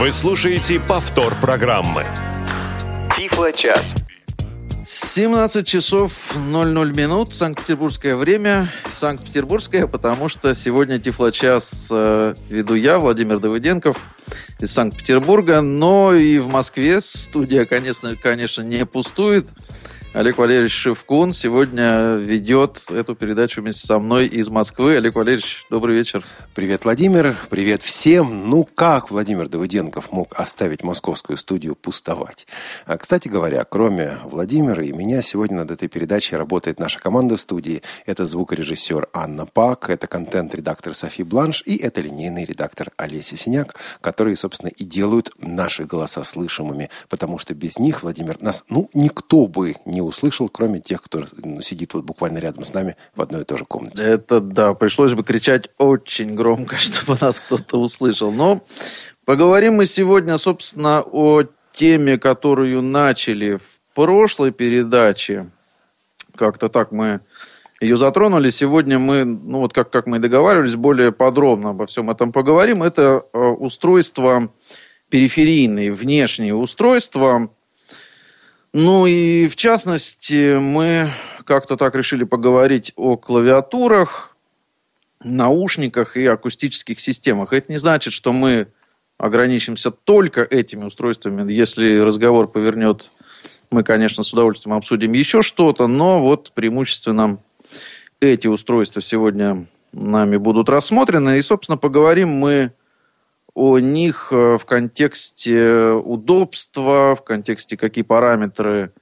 Вы слушаете повтор программы. Тифло-час. 17 часов 00 минут, Санкт-Петербургское время. Санкт-Петербургское, потому что сегодня Тифлочас э, веду я, Владимир Давыденков из Санкт-Петербурга. Но и в Москве студия, конечно, конечно, не пустует. Олег Валерьевич Шевкун сегодня ведет эту передачу вместе со мной из Москвы. Олег Валерьевич, добрый вечер. Привет, Владимир. Привет всем. Ну, как Владимир Давыденков мог оставить московскую студию пустовать? А, кстати говоря, кроме Владимира и меня, сегодня над этой передачей работает наша команда студии. Это звукорежиссер Анна Пак, это контент-редактор Софи Бланш и это линейный редактор Олеся Синяк, которые, собственно, и делают наши голоса слышимыми, потому что без них, Владимир, нас, ну, никто бы не не услышал, кроме тех, кто сидит вот буквально рядом с нами в одной и той же комнате. Это да, пришлось бы кричать очень громко, чтобы нас кто-то услышал. Но поговорим мы сегодня, собственно, о теме, которую начали в прошлой передаче. Как-то так мы ее затронули. Сегодня мы, ну вот как, как мы и договаривались, более подробно обо всем этом поговорим. Это э, устройство периферийные, внешние устройства, ну и в частности мы как-то так решили поговорить о клавиатурах, наушниках и акустических системах. Это не значит, что мы ограничимся только этими устройствами. Если разговор повернет, мы, конечно, с удовольствием обсудим еще что-то, но вот преимущественно эти устройства сегодня нами будут рассмотрены. И, собственно, поговорим мы о них э, в контексте удобства, в контексте какие параметры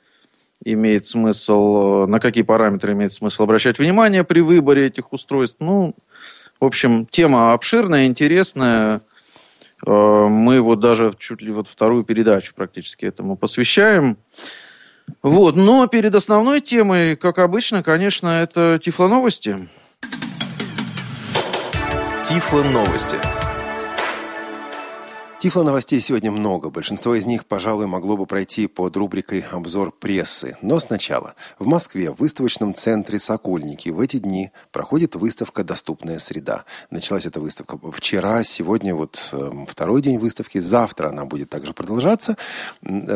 имеет смысл, э, на какие параметры имеет смысл обращать внимание при выборе этих устройств. Ну, в общем, тема обширная, интересная. Э, мы вот даже чуть ли вот вторую передачу практически этому посвящаем. Вот, но перед основной темой, как обычно, конечно, это Тифло новости. Тифло новости. Тифло новостей сегодня много. Большинство из них, пожалуй, могло бы пройти под рубрикой «Обзор прессы». Но сначала. В Москве, в выставочном центре «Сокольники» в эти дни проходит выставка «Доступная среда». Началась эта выставка вчера, сегодня вот э, второй день выставки. Завтра она будет также продолжаться.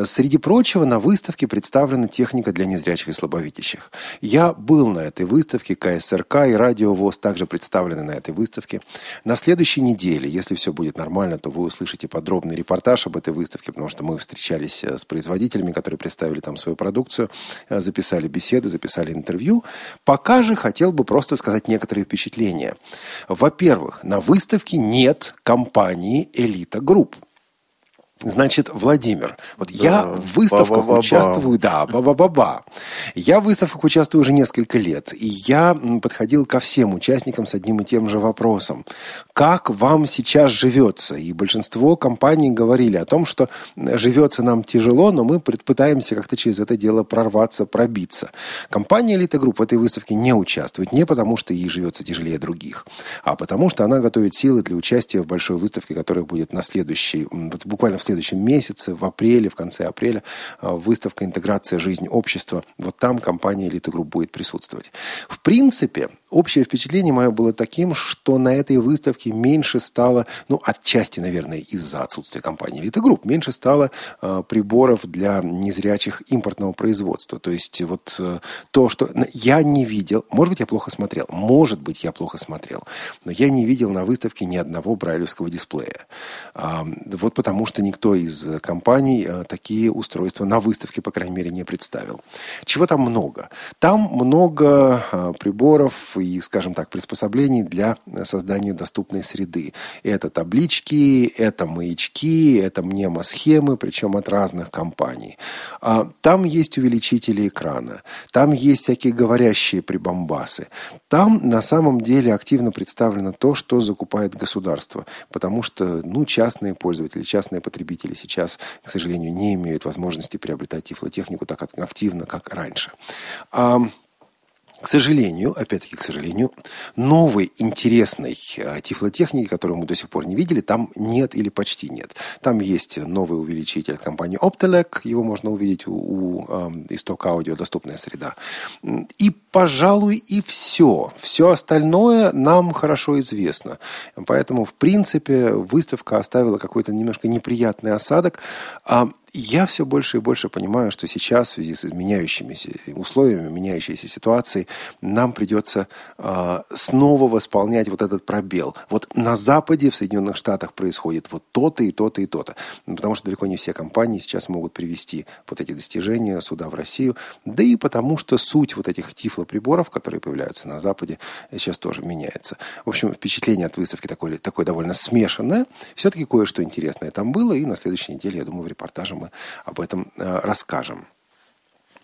Среди прочего, на выставке представлена техника для незрячих и слабовидящих. Я был на этой выставке, КСРК и Радио ВОЗ также представлены на этой выставке. На следующей неделе, если все будет нормально, то вы услышите подробный репортаж об этой выставке, потому что мы встречались э, с производителями, которые представили там свою продукцию, э, записали беседы, записали интервью. Пока же хотел бы просто сказать некоторые впечатления. Во-первых, на выставке нет компании «Элита Групп». Значит, Владимир, вот да, я в выставках ба -ба -ба участвую, да, ба-ба-ба-ба. Я в выставках участвую уже несколько лет, и я подходил ко всем участникам с одним и тем же вопросом. Как вам сейчас живется? И большинство компаний говорили о том, что живется нам тяжело, но мы пытаемся как-то через это дело прорваться, пробиться. Компания «Элита Групп» в этой выставке не участвует не потому, что ей живется тяжелее других, а потому, что она готовит силы для участия в большой выставке, которая будет на следующий, вот буквально в следующем месяце, в апреле, в конце апреля, а, выставка «Интеграция. Жизнь общества». Вот там компания «Элита Групп» будет присутствовать. В принципе, общее впечатление мое было таким, что на этой выставке меньше стало, ну, отчасти, наверное, из-за отсутствия компании «Элита Групп», меньше стало э, приборов для незрячих импортного производства. То есть вот э, то, что я не видел, может быть, я плохо смотрел, может быть, я плохо смотрел, но я не видел на выставке ни одного брайлевского дисплея. Э, вот потому что никто из компаний э, такие устройства на выставке, по крайней мере, не представил. Чего там много? Там много э, приборов и, скажем так, приспособлений для создания доступной среды. Это таблички, это маячки, это мнемосхемы, причем от разных компаний. А, там есть увеличители экрана, там есть всякие говорящие прибамбасы. Там на самом деле активно представлено то, что закупает государство, потому что ну, частные пользователи, частные потребители сейчас, к сожалению, не имеют возможности приобретать тифлотехнику так активно, как раньше. К сожалению, опять-таки, к сожалению, новой интересной э, тифлотехники, которую мы до сих пор не видели, там нет или почти нет. Там есть новый увеличитель от компании Optelec, его можно увидеть у, у э, исток аудио, доступная среда. И, пожалуй, и все. Все остальное нам хорошо известно. Поэтому, в принципе, выставка оставила какой-то немножко неприятный осадок. А я все больше и больше понимаю, что сейчас в связи с меняющимися условиями, меняющейся ситуацией, нам придется э, снова восполнять вот этот пробел. Вот на Западе, в Соединенных Штатах происходит вот то-то и то-то и то-то. Потому что далеко не все компании сейчас могут привести вот эти достижения сюда, в Россию. Да и потому что суть вот этих тифлоприборов, которые появляются на Западе, сейчас тоже меняется. В общем, впечатление от выставки такое, такое довольно смешанное. Все-таки кое-что интересное там было. И на следующей неделе, я думаю, в репортаже мы об этом э, расскажем.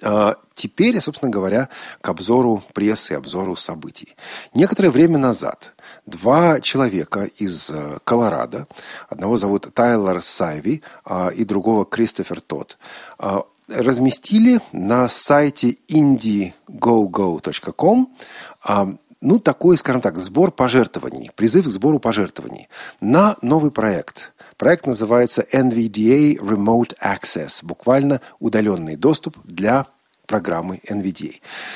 Э, теперь, собственно говоря, к обзору прессы, обзору событий. Некоторое время назад два человека из э, Колорадо, одного зовут Тайлер Сайви и другого Кристофер Тот, разместили на сайте indiegogo.com ну, такой, скажем так, сбор пожертвований, призыв к сбору пожертвований на новый проект – Проект называется NVDA Remote Access, буквально удаленный доступ для программы NVDA.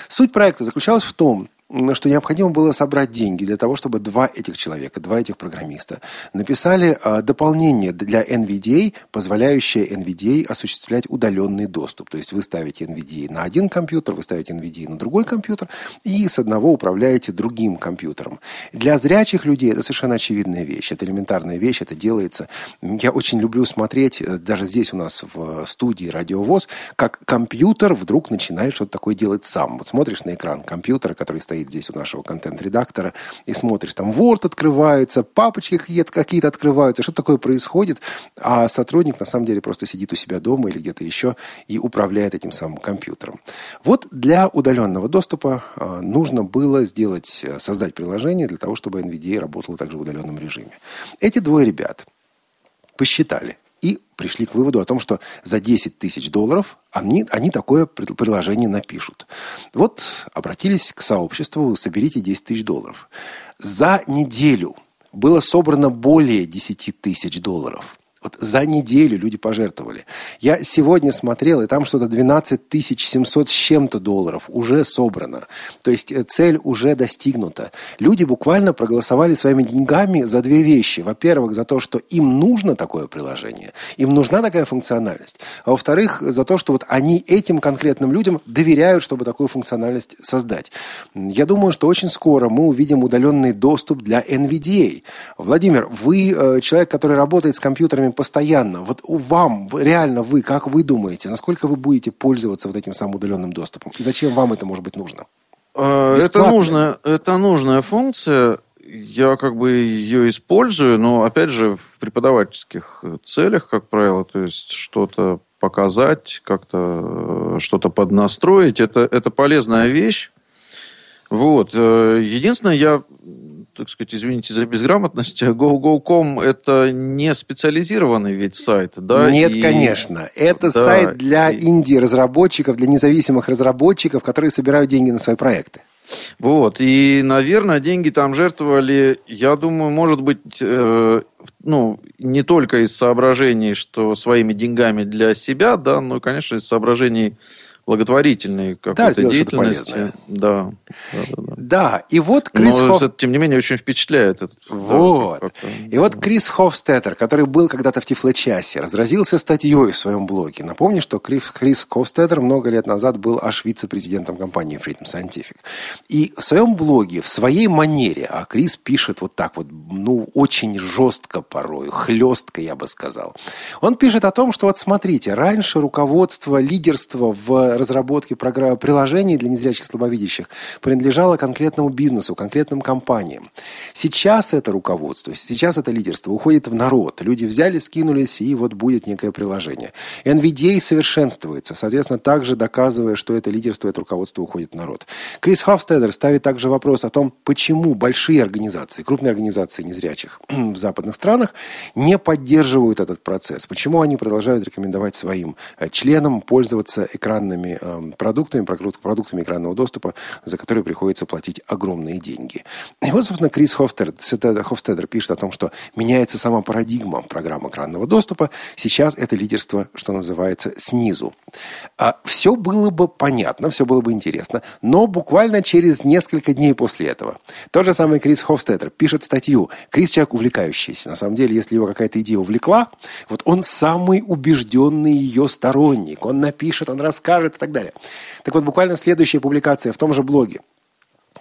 Суть проекта заключалась в том, что необходимо было собрать деньги для того, чтобы два этих человека, два этих программиста написали а, дополнение для NVDA, позволяющее NVDA осуществлять удаленный доступ. То есть вы ставите NVDA на один компьютер, вы ставите NVDA на другой компьютер и с одного управляете другим компьютером. Для зрячих людей это совершенно очевидная вещь. Это элементарная вещь, это делается. Я очень люблю смотреть, э, даже здесь у нас в студии Радиовоз, как компьютер вдруг начинает что-то такое делать сам. Вот смотришь на экран компьютера, который стоит стоит здесь у нашего контент-редактора, и смотришь, там Word открывается, папочки какие-то открываются, что такое происходит, а сотрудник на самом деле просто сидит у себя дома или где-то еще и управляет этим самым компьютером. Вот для удаленного доступа а, нужно было сделать, э, создать приложение для того, чтобы NVDA работало также в удаленном режиме. Эти двое ребят посчитали, и пришли к выводу о том, что за 10 тысяч долларов они, они такое приложение напишут. Вот обратились к сообществу, соберите 10 тысяч долларов. За неделю было собрано более 10 тысяч долларов. Вот за неделю люди пожертвовали. Я сегодня смотрел, и там что-то 12 700 с чем-то долларов уже собрано. То есть э, цель уже достигнута. Люди буквально проголосовали своими деньгами за две вещи. Во-первых, за то, что им нужно такое приложение, им нужна такая функциональность. А во-вторых, за то, что вот они этим конкретным людям доверяют, чтобы такую функциональность создать. Я думаю, что очень скоро мы увидим удаленный доступ для NVDA. Владимир, вы э, человек, который работает с компьютерами постоянно. Вот вам, реально вы, как вы думаете, насколько вы будете пользоваться вот этим самым удаленным доступом? И зачем вам это может быть нужно? А, это нужная, это нужная функция. Я как бы ее использую, но опять же в преподавательских целях, как правило, то есть что-то показать, как-то э, что-то поднастроить. Это, это полезная вещь. Вот. Э, единственное, я так сказать, извините за безграмотность, GoGo.com это не специализированный ведь сайт, да? Нет, и... конечно. Это да, сайт для и... инди-разработчиков, для независимых разработчиков, которые собирают деньги на свои проекты. Вот, и, наверное, деньги там жертвовали, я думаю, может быть, э, ну, не только из соображений, что своими деньгами для себя, да, но, конечно, из соображений благотворительной какой-то да, деятельности. Да, да, да, да. да, и вот Крис Но, Хоф... тем не менее, очень впечатляет. Этот, вот. Да, и вот Крис Хофстеттер, который был когда-то в Тифлочасе, разразился статьей в своем блоге. Напомню, что Крис, Крис Хофстеттер много лет назад был аж вице-президентом компании Freedom Scientific. И в своем блоге, в своей манере, а Крис пишет вот так вот, ну, очень жестко порой, хлестко, я бы сказал. Он пишет о том, что вот смотрите, раньше руководство, лидерство в разработки программ, приложений для незрячих слабовидящих принадлежало конкретному бизнесу, конкретным компаниям. Сейчас это руководство, сейчас это лидерство уходит в народ. Люди взяли, скинулись, и вот будет некое приложение. NVDA совершенствуется, соответственно, также доказывая, что это лидерство, это руководство уходит в народ. Крис Хофстедер ставит также вопрос о том, почему большие организации, крупные организации незрячих в западных странах не поддерживают этот процесс. Почему они продолжают рекомендовать своим э, членам пользоваться экранными различными э, продуктами, продуктами экранного доступа, за которые приходится платить огромные деньги. И вот, собственно, Крис Хофстедер, Хофстедер пишет о том, что меняется сама парадигма программ экранного доступа. Сейчас это лидерство, что называется, снизу. А все было бы понятно, все было бы интересно, но буквально через несколько дней после этого тот же самый Крис Хофстедер пишет статью. Крис человек увлекающийся. На самом деле, если его какая-то идея увлекла, вот он самый убежденный ее сторонник. Он напишет, он расскажет так далее. Так вот, буквально следующая публикация в том же блоге.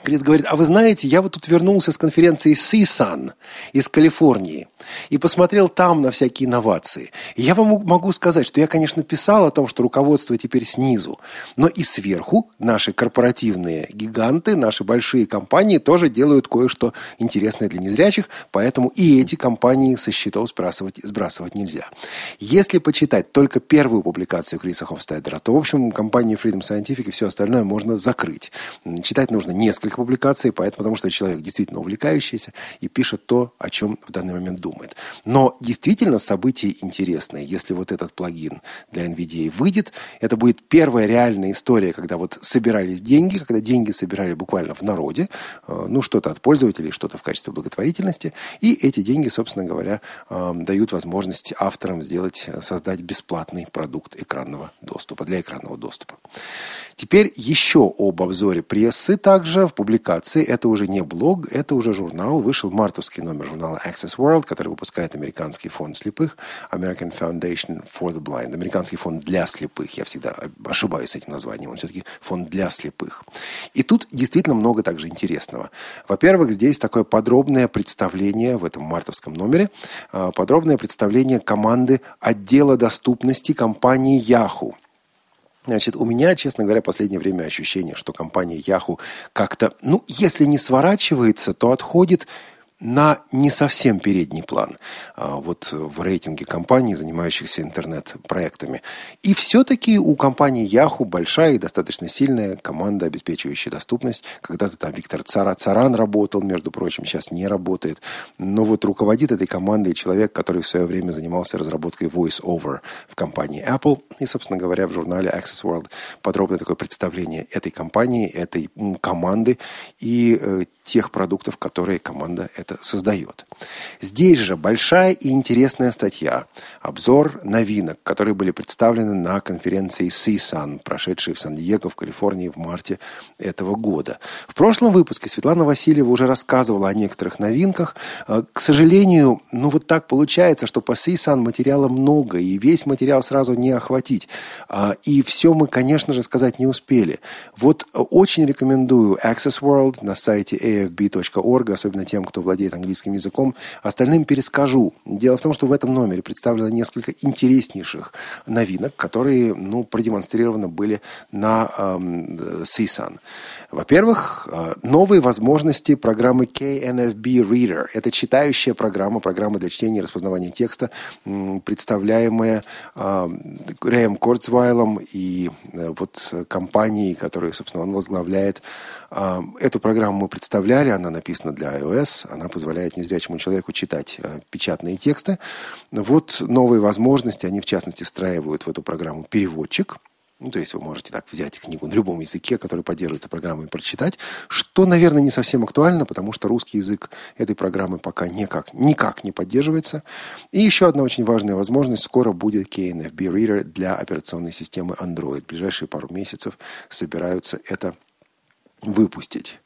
Крис говорит, а вы знаете, я вот тут вернулся с конференции CSUN из Калифорнии и посмотрел там на всякие инновации. И я вам могу сказать, что я, конечно, писал о том, что руководство теперь снизу, но и сверху наши корпоративные гиганты, наши большие компании тоже делают кое-что интересное для незрячих, поэтому и эти компании со счетов сбрасывать, сбрасывать нельзя. Если почитать только первую публикацию Криса Хофстайдера, то, в общем, компанию Freedom Scientific и все остальное можно закрыть. Читать нужно несколько публикаций, поэтому, потому что человек действительно увлекающийся и пишет то, о чем в данный момент думает. Но действительно событие интересное. Если вот этот плагин для NVDA выйдет, это будет первая реальная история, когда вот собирались деньги, когда деньги собирали буквально в народе, э, ну, что-то от пользователей, что-то в качестве благотворительности, и эти деньги, собственно говоря, э, дают возможность авторам сделать, создать бесплатный продукт экранного доступа, для экранного доступа. Теперь еще об обзоре прессы также публикации. Это уже не блог, это уже журнал. Вышел мартовский номер журнала Access World, который выпускает американский фонд слепых, American Foundation for the Blind. Американский фонд для слепых. Я всегда ошибаюсь с этим названием. Он все-таки фонд для слепых. И тут действительно много также интересного. Во-первых, здесь такое подробное представление в этом мартовском номере, а, подробное представление команды отдела доступности компании Yahoo. Значит, у меня, честно говоря, последнее время ощущение, что компания Yahoo как-то, ну, если не сворачивается, то отходит на не совсем передний план а, вот в рейтинге компаний, занимающихся интернет-проектами. И все-таки у компании Yahoo большая и достаточно сильная команда, обеспечивающая доступность. Когда-то там Виктор Цара, Царан работал, между прочим, сейчас не работает. Но вот руководит этой командой человек, который в свое время занимался разработкой voice-over в компании Apple. И, собственно говоря, в журнале Access World подробное такое представление этой компании, этой команды и э, тех продуктов, которые команда это создает. Здесь же большая и интересная статья, обзор новинок, которые были представлены на конференции CSUN, прошедшей в Сан-Диего, в Калифорнии в марте этого года. В прошлом выпуске Светлана Васильева уже рассказывала о некоторых новинках. Э, к сожалению, ну вот так получается, что по CSUN материала много, и весь материал сразу не охватить. А, и все мы, конечно же, сказать не успели. Вот очень рекомендую Access World на сайте afb.org, особенно тем, кто владеет английским языком. Остальным перескажу. Дело в том, что в этом номере представлено несколько интереснейших новинок, которые ну, продемонстрированы были на эм, CSUN. Во-первых, э, новые возможности программы KNFB Reader. Это читающая программа, программа для чтения и распознавания текста, представляемая э, Рэем Корцвайлом и э, вот компанией, которую, собственно, он возглавляет. Эту программу мы представляли, она написана для iOS, она позволяет незрячему человеку читать печатные тексты. Вот новые возможности, они в частности встраивают в эту программу переводчик – ну, то есть вы можете так взять книгу на любом языке, который поддерживается программой, и прочитать, что, наверное, не совсем актуально, потому что русский язык этой программы пока никак, никак не поддерживается. И еще одна очень важная возможность. Скоро будет KNFB Reader для операционной системы Android. В ближайшие пару месяцев собираются это выпустить.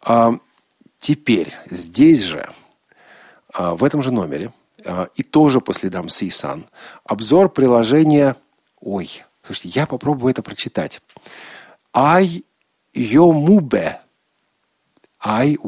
А теперь здесь же, а, в этом же номере, а, и тоже по следам CSUN, обзор приложения... Ой, Слушайте, я попробую это прочитать. I Yomube. I-Y-O-M-U-B-E.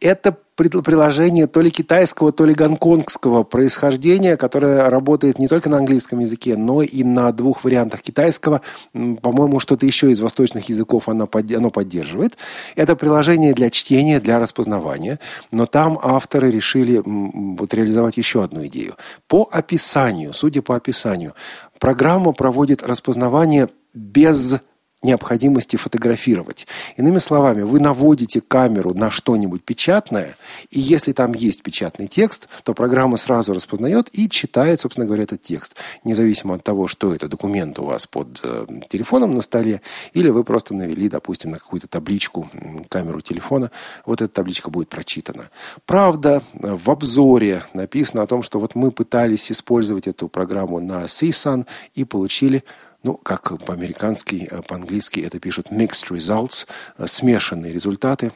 Это приложение то ли китайского, то ли гонконгского происхождения, которое работает не только на английском языке, но и на двух вариантах китайского. По-моему, что-то еще из восточных языков оно, оно поддерживает. Это приложение для чтения, для распознавания. Но там авторы решили вот реализовать еще одну идею. По описанию, судя по описанию, программа проводит распознавание без необходимости фотографировать. Иными словами, вы наводите камеру на что-нибудь печатное, и если там есть печатный текст, то программа сразу распознает и читает, собственно говоря, этот текст. Независимо от того, что это документ у вас под э, телефоном на столе, или вы просто навели, допустим, на какую-то табличку камеру телефона, вот эта табличка будет прочитана. Правда, в обзоре написано о том, что вот мы пытались использовать эту программу на CSUN и получили ну, как по-американски, э, по-английски это пишут mixed results, э, смешанные результаты.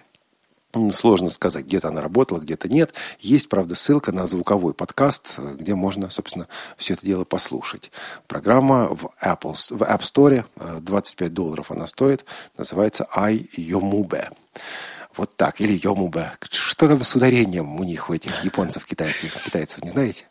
Сложно сказать, где-то она работала, где-то нет. Есть, правда, ссылка на звуковой подкаст, э, где можно, собственно, все это дело послушать. Программа в, Apple, в App Store, 25 долларов она стоит, называется iYomube. Вот так, или Йомубе. Что там с ударением у них, у этих японцев, китайских, китайцев, не знаете?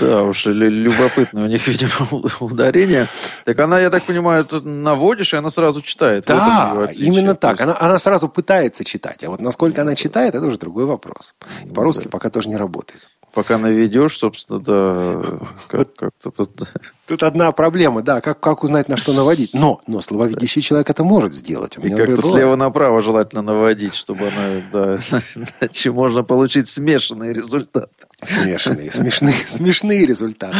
Да, уж любопытное у них, видимо, ударение. Так она, я так понимаю, тут наводишь, и она сразу читает. Да, именно так. Она, она сразу пытается читать. А вот насколько она читает, это уже другой вопрос. И по-русски да. пока тоже не работает. Пока наведешь, собственно, да, как, как-то тут... Тут одна проблема, да, как, как узнать, на что наводить. Но, но слововидящий человек это может сделать. У меня, и как-то слева направо желательно наводить, чтобы она, да, иначе можно получить смешанный результат. Смешанные, смешные, смешные результаты.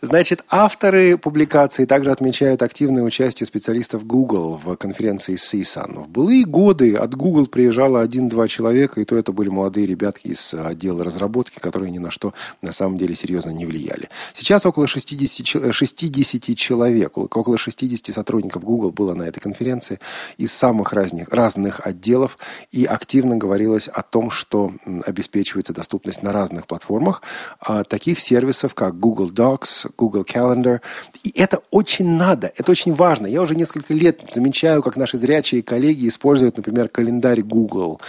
Значит, авторы публикации также отмечают активное участие специалистов Google в конференции CSUN. В былые годы от Google приезжало один-два человека, и то это были молодые ребятки из отдела разработки, которые ни на что на самом деле серьезно не влияли. Сейчас около 60, 60 человек, около 60 сотрудников Google было на этой конференции из самых разных, разных отделов, и активно говорилось о том, что обеспечивается доступность на разных платформах платформах а, таких сервисов, как Google Docs, Google Calendar. И это очень надо, это очень важно. Я уже несколько лет замечаю, как наши зрячие коллеги используют, например, календарь Google,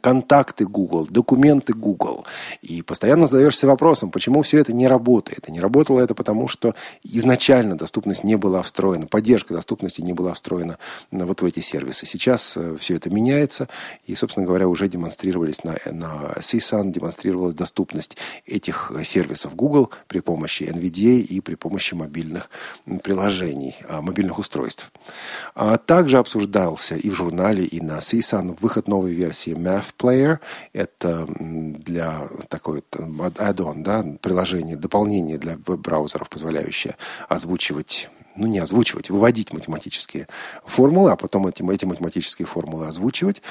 контакты Google, документы Google. И постоянно задаешься вопросом, почему все это не работает. И не работало это потому, что изначально доступность не была встроена, поддержка доступности не была встроена вот в эти сервисы. Сейчас э, все это меняется, и, собственно говоря, уже демонстрировались на, на CSUN, демонстрировалась доступность доступность этих сервисов Google при помощи NVDA и при помощи мобильных приложений, а, мобильных устройств. А также обсуждался и в журнале, и на CSUN выход новой версии Math Player. Это для такой add-on, да, приложение, дополнение для веб-браузеров, позволяющее озвучивать ну, не озвучивать, выводить математические формулы, а потом эти, эти математические формулы озвучивать.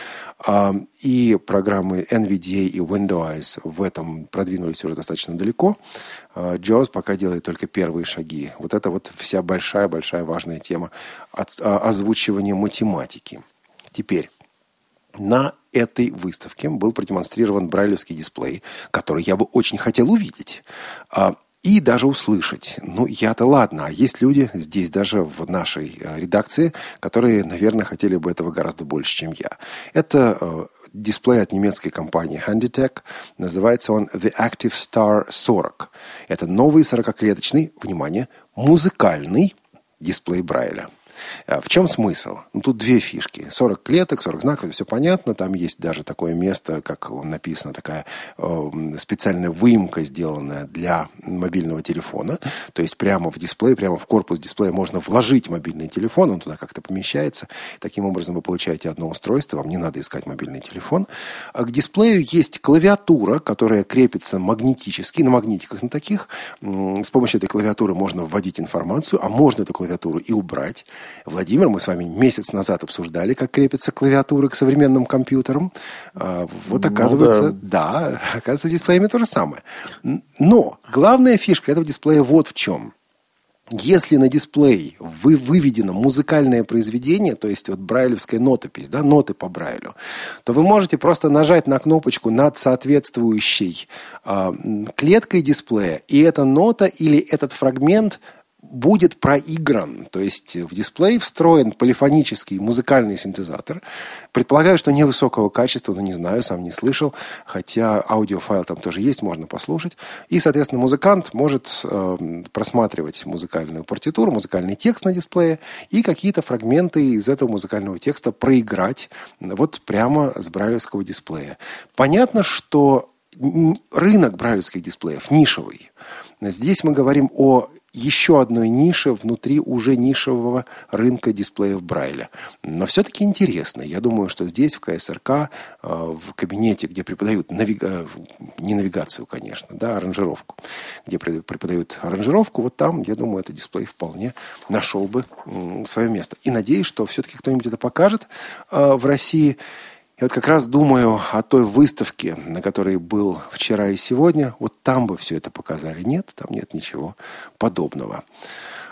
А, и программы NVDA и Windows в этом продвинулись уже достаточно далеко. А, JAWS пока делает только первые шаги. Вот это вот вся большая-большая важная тема а, озвучивания математики. Теперь, на этой выставке был продемонстрирован брайлевский дисплей, который я бы очень хотел увидеть и даже услышать. Ну, я-то ладно, а есть люди здесь даже в нашей э, редакции, которые, наверное, хотели бы этого гораздо больше, чем я. Это э, дисплей от немецкой компании Handitech. Называется он The Active Star 40. Это новый 40-клеточный, внимание, музыкальный дисплей Брайля. А в чем смысл? Ну, тут две фишки. 40 клеток, 40 знаков, все понятно. Там есть даже такое место, как написано, такая э, специальная выемка, сделанная для мобильного телефона. То есть прямо в дисплей, прямо в корпус дисплея можно вложить мобильный телефон, он туда как-то помещается. Таким образом вы получаете одно устройство, вам не надо искать мобильный телефон. А к дисплею есть клавиатура, которая крепится магнетически, на магнитиках на таких. С помощью этой клавиатуры можно вводить информацию, а можно эту клавиатуру и убрать. Владимир, мы с вами месяц назад обсуждали, как крепятся клавиатуры к современным компьютерам. А, вот оказывается, ну, да. да, оказывается, с дисплеями то же самое. Но главная фишка этого дисплея вот в чем. Если на дисплей вы выведено музыкальное произведение, то есть вот брайлевская нотопись, да, ноты по брайлю, то вы можете просто нажать на кнопочку над соответствующей э, клеткой дисплея, и эта нота или этот фрагмент будет проигран. То есть в дисплей встроен полифонический музыкальный синтезатор. Предполагаю, что невысокого качества, но не знаю, сам не слышал. Хотя аудиофайл там тоже есть, можно послушать. И, соответственно, музыкант может э, просматривать музыкальную партитуру, музыкальный текст на дисплее и какие-то фрагменты из этого музыкального текста проиграть вот прямо с брайлевского дисплея. Понятно, что рынок брайлевских дисплеев нишевый. Здесь мы говорим о еще одной нише внутри уже нишевого рынка дисплеев Брайля. Но все-таки интересно. Я думаю, что здесь, в КСРК, э, в кабинете, где преподают навига... Э, не навигацию, конечно, да, аранжировку, где преподают аранжировку, вот там, я думаю, этот дисплей вполне нашел бы свое место. И надеюсь, что все-таки кто-нибудь это покажет э, в России. Я вот как раз думаю о той выставке, на которой был вчера и сегодня. Вот там бы все это показали. Нет, там нет ничего подобного.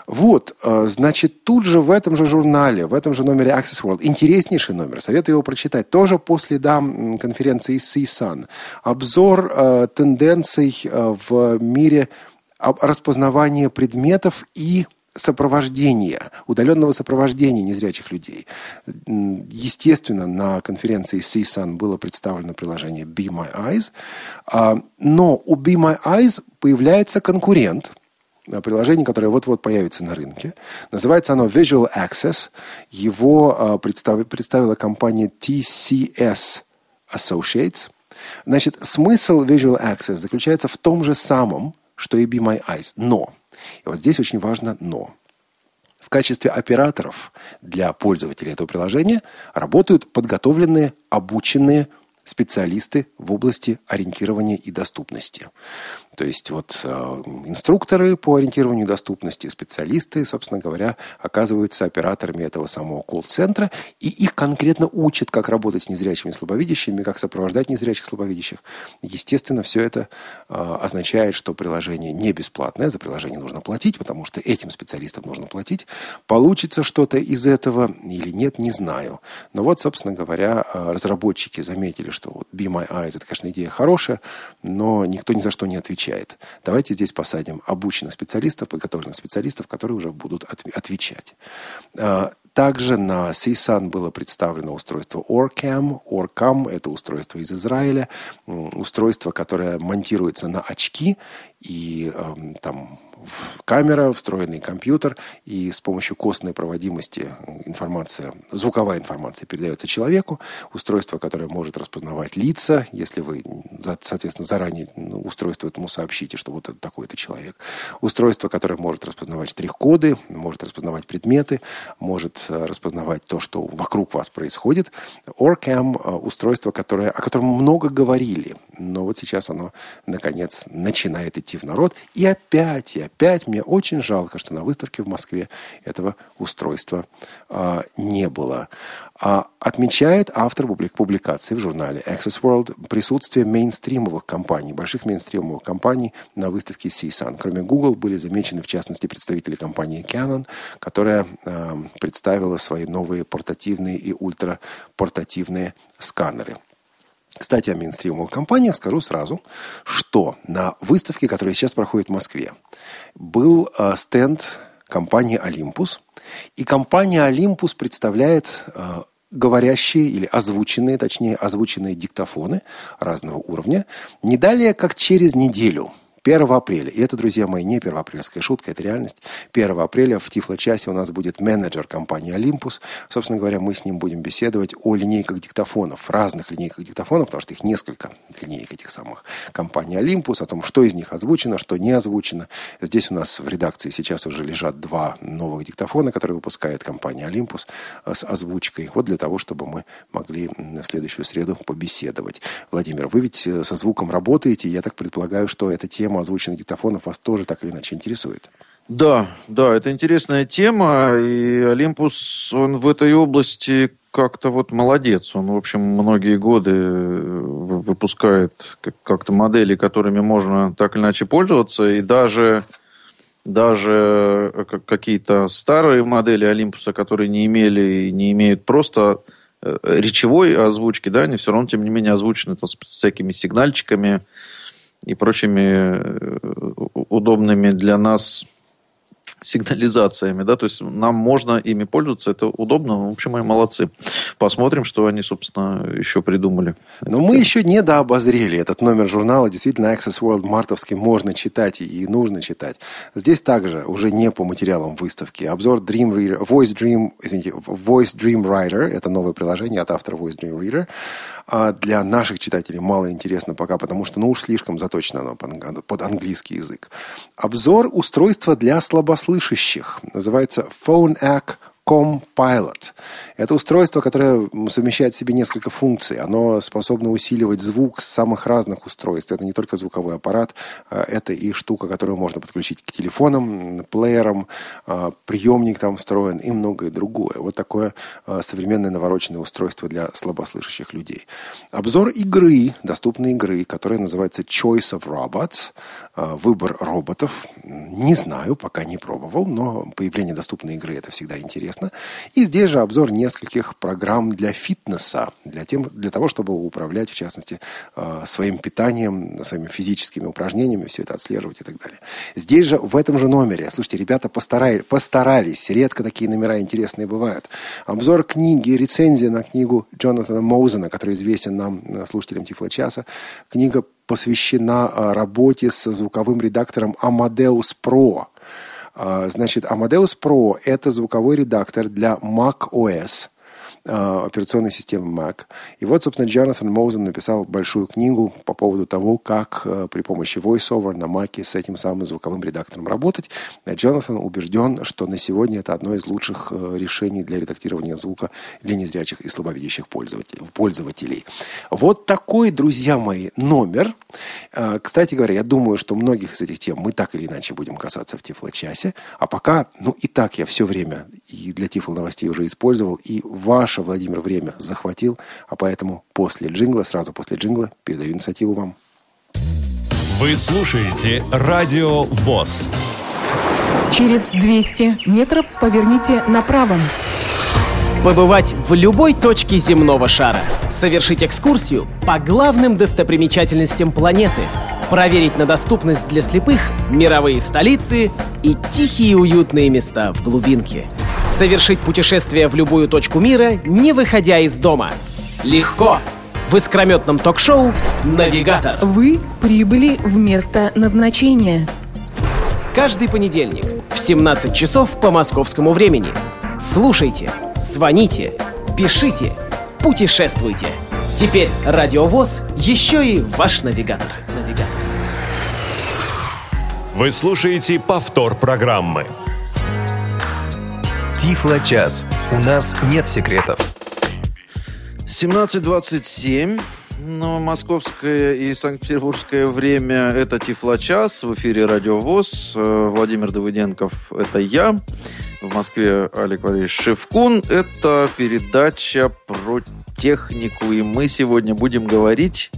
Вот, э, значит, тут же в этом же журнале, в этом же номере Access World, интереснейший номер, советую его прочитать, тоже после да, конференции CSUN. Обзор э, тенденций э, в мире распознавания предметов и сопровождения, удаленного сопровождения незрячих людей. Естественно, на конференции CSUN было представлено приложение Be My Eyes, а, но у Be My Eyes появляется конкурент, приложение, которое вот-вот появится на рынке. Называется оно Visual Access. Его а, представила компания TCS Associates. Значит, смысл Visual Access заключается в том же самом, что и Be My Eyes. Но и вот здесь очень важно «но». В качестве операторов для пользователей этого приложения работают подготовленные, обученные специалисты в области ориентирования и доступности. То есть вот э, инструкторы по ориентированию доступности, специалисты, собственно говоря, оказываются операторами этого самого колл-центра, и их конкретно учат, как работать с незрячими слабовидящими, как сопровождать незрячих слабовидящих. Естественно, все это э, означает, что приложение не бесплатное, за приложение нужно платить, потому что этим специалистам нужно платить. Получится что-то из этого или нет, не знаю. Но вот, собственно говоря, э, разработчики заметили, что вот Be My Eyes, это, конечно, идея хорошая, но никто ни за что не отвечает отвечает. Давайте здесь посадим обученных специалистов, подготовленных специалистов, которые уже будут отвечать. А, также на CSUN было представлено устройство Orcam. Orcam – это устройство из Израиля, устройство, которое монтируется на очки, и э, там камера, встроенный компьютер, и с помощью костной проводимости информация, звуковая информация передается человеку, устройство, которое может распознавать лица, если вы, соответственно, заранее ну, устройство этому сообщите, что вот это такой-то человек. Устройство, которое может распознавать штрих-коды, может распознавать предметы, может э, распознавать то, что вокруг вас происходит. Orcam э, – устройство, которое, о котором много говорили, но вот сейчас оно, наконец, начинает идти в народ, и опять, и опять мне очень жалко, что на выставке в Москве этого устройства а, не было. А отмечает автор публикации в журнале Access World присутствие мейнстримовых компаний, больших мейнстримовых компаний на выставке CSUN. Кроме Google были замечены, в частности, представители компании Canon, которая э, представила свои новые портативные и ультрапортативные сканеры. Кстати, о мейнстримовых компаниях скажу сразу, что на выставке, которая сейчас проходит в Москве, был э, стенд компании Olympus. И компания Olympus представляет э, говорящие или озвученные, точнее, озвученные диктофоны разного уровня. Не далее, как через неделю – 1 апреля. И это, друзья мои, не первоапрельская шутка, это реальность. 1 апреля в Тифло-часе у нас будет менеджер компании «Олимпус». Собственно говоря, мы с ним будем беседовать о линейках диктофонов, разных линейках диктофонов, потому что их несколько линеек этих самых компаний «Олимпус», о том, что из них озвучено, что не озвучено. Здесь у нас в редакции сейчас уже лежат два новых диктофона, которые выпускает компания «Олимпус» с озвучкой. Вот для того, чтобы мы могли в следующую среду побеседовать. Владимир, вы ведь э, со звуком работаете, я так предполагаю, что эта тема тема озвученных диктофонов вас тоже так или иначе интересует. Да, да, это интересная тема, и Олимпус, он в этой области как-то вот молодец. Он, в общем, многие годы э, выпускает как-то модели, которыми можно так или иначе пользоваться, и даже даже э, какие-то старые модели Олимпуса, которые не имели, не имеют просто э, речевой озвучки, да, они все равно, тем не менее, озвучены там, с всякими сигнальчиками, и прочими э, удобными для нас сигнализациями, да, то есть нам можно ими пользоваться, это удобно, в общем, мы молодцы. Посмотрим, что они, собственно, еще придумали. Но мы еще не дообозрели этот номер журнала. Действительно, Access World мартовский можно читать и нужно читать. Здесь также, уже не по материалам выставки, обзор Dream Reader, Voice Dream, извините, Voice Dream Writer, это новое приложение от автора Voice Dream Reader, а для наших читателей мало интересно пока, потому что ну уж слишком заточено оно под английский язык. Обзор устройства для слабослышащих. Называется Phone Act Compilot. Это устройство, которое совмещает в себе несколько функций. Оно способно усиливать звук с самых разных устройств. Это не только звуковой аппарат, а это и штука, которую можно подключить к телефонам, плеерам, а, приемник там встроен и многое другое. Вот такое а, современное навороченное устройство для слабослышащих людей. Обзор игры, доступной игры, которая называется Choice of Robots. Выбор роботов. Не знаю, пока не пробовал, но появление доступной игры это всегда интересно. И здесь же обзор не нескольких программ для фитнеса, для, тем, для того, чтобы управлять, в частности, э, своим питанием, своими физическими упражнениями, все это отслеживать и так далее. Здесь же, в этом же номере, слушайте, ребята постарались, постарались, редко такие номера интересные бывают. Обзор книги, рецензия на книгу Джонатана Моузена, который известен нам, э, слушателям Тифла Часа. Книга посвящена э, работе с звуковым редактором Amadeus Pro. А, значит, Amadeus Pro – это звуковой редактор для Mac OS – операционной системы Mac. И вот, собственно, Джонатан Моузен написал большую книгу по поводу того, как э, при помощи VoiceOver на Mac с этим самым звуковым редактором работать. Джонатан убежден, что на сегодня это одно из лучших э, решений для редактирования звука для незрячих и слабовидящих пользователей. Вот такой, друзья мои, номер. Кстати говоря, я думаю, что многих из этих тем мы так или иначе будем касаться в Тифло-часе. А пока, ну и так я все время и для Тифло новостей уже использовал, и ваш ваше, Владимир, время захватил, а поэтому после джингла, сразу после джингла, передаю инициативу вам. Вы слушаете Радио ВОЗ. Через 200 метров поверните направо. Побывать в любой точке земного шара. Совершить экскурсию по главным достопримечательностям планеты. Проверить на доступность для слепых мировые столицы и тихие уютные места в глубинке – Совершить путешествие в любую точку мира, не выходя из дома. Легко! В искрометном ток-шоу «Навигатор». Вы прибыли в место назначения. Каждый понедельник в 17 часов по московскому времени. Слушайте, звоните, пишите, путешествуйте. Теперь Радиовоз еще и ваш навигатор. навигатор. Вы слушаете повтор программы. Тифло-час. У нас нет секретов. 17.27. Но московское и санкт-петербургское время – это Тифло-час. В эфире Радио ВОЗ. Э, Владимир Давыденков – это я. В Москве Олег Валерьевич Шевкун. Это передача про технику. И мы сегодня будем говорить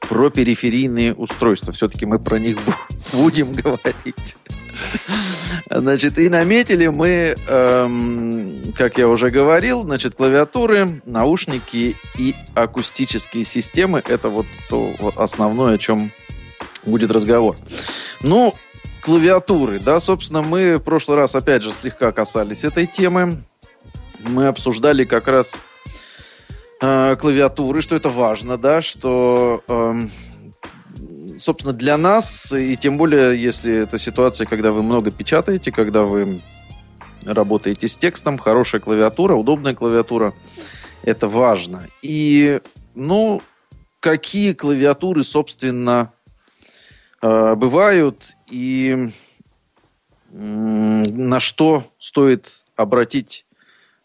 про периферийные устройства. Все-таки мы про них будем говорить. Значит, и наметили мы, эм, как я уже говорил, значит, клавиатуры, наушники и акустические системы. Это вот то вот основное, о чем будет разговор. Ну, клавиатуры, да, собственно, мы в прошлый раз, опять же, слегка касались этой темы. Мы обсуждали как раз э, клавиатуры, что это важно, да, что э, собственно, для нас, и тем более, если это ситуация, когда вы много печатаете, когда вы работаете с текстом, хорошая клавиатура, удобная клавиатура, это важно. И, ну, какие клавиатуры, собственно, э, бывают и на что стоит обратить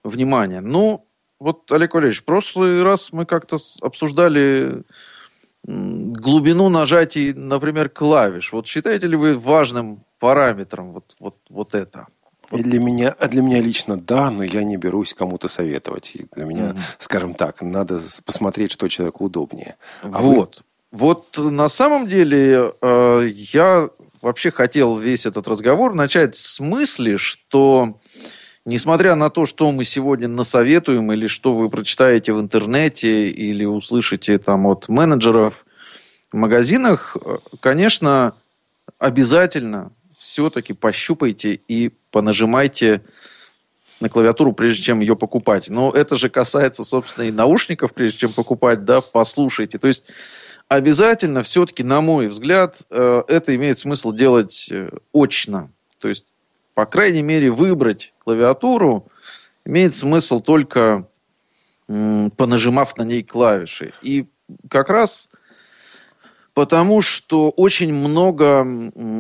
внимание. Ну, вот, Олег Валерьевич, в прошлый раз мы как-то обсуждали глубину нажатий, например, клавиш. Вот считаете ли вы важным параметром вот, вот, вот это? И для меня, а для меня лично да, но я не берусь кому-то советовать. И для меня, mm-hmm. скажем так, надо посмотреть, что человеку удобнее. А вот. Вы... Вот на самом деле э, я вообще хотел весь этот разговор начать с мысли, что несмотря на то, что мы сегодня насоветуем или что вы прочитаете в интернете или услышите там от менеджеров в магазинах, конечно, обязательно все-таки пощупайте и понажимайте на клавиатуру, прежде чем ее покупать. Но это же касается, собственно, и наушников, прежде чем покупать, да, послушайте. То есть обязательно все-таки, на мой взгляд, э, это имеет смысл делать э, очно. То есть, по крайней мере, выбрать клавиатуру имеет смысл только понажимав на ней клавиши. И как раз потому, что очень много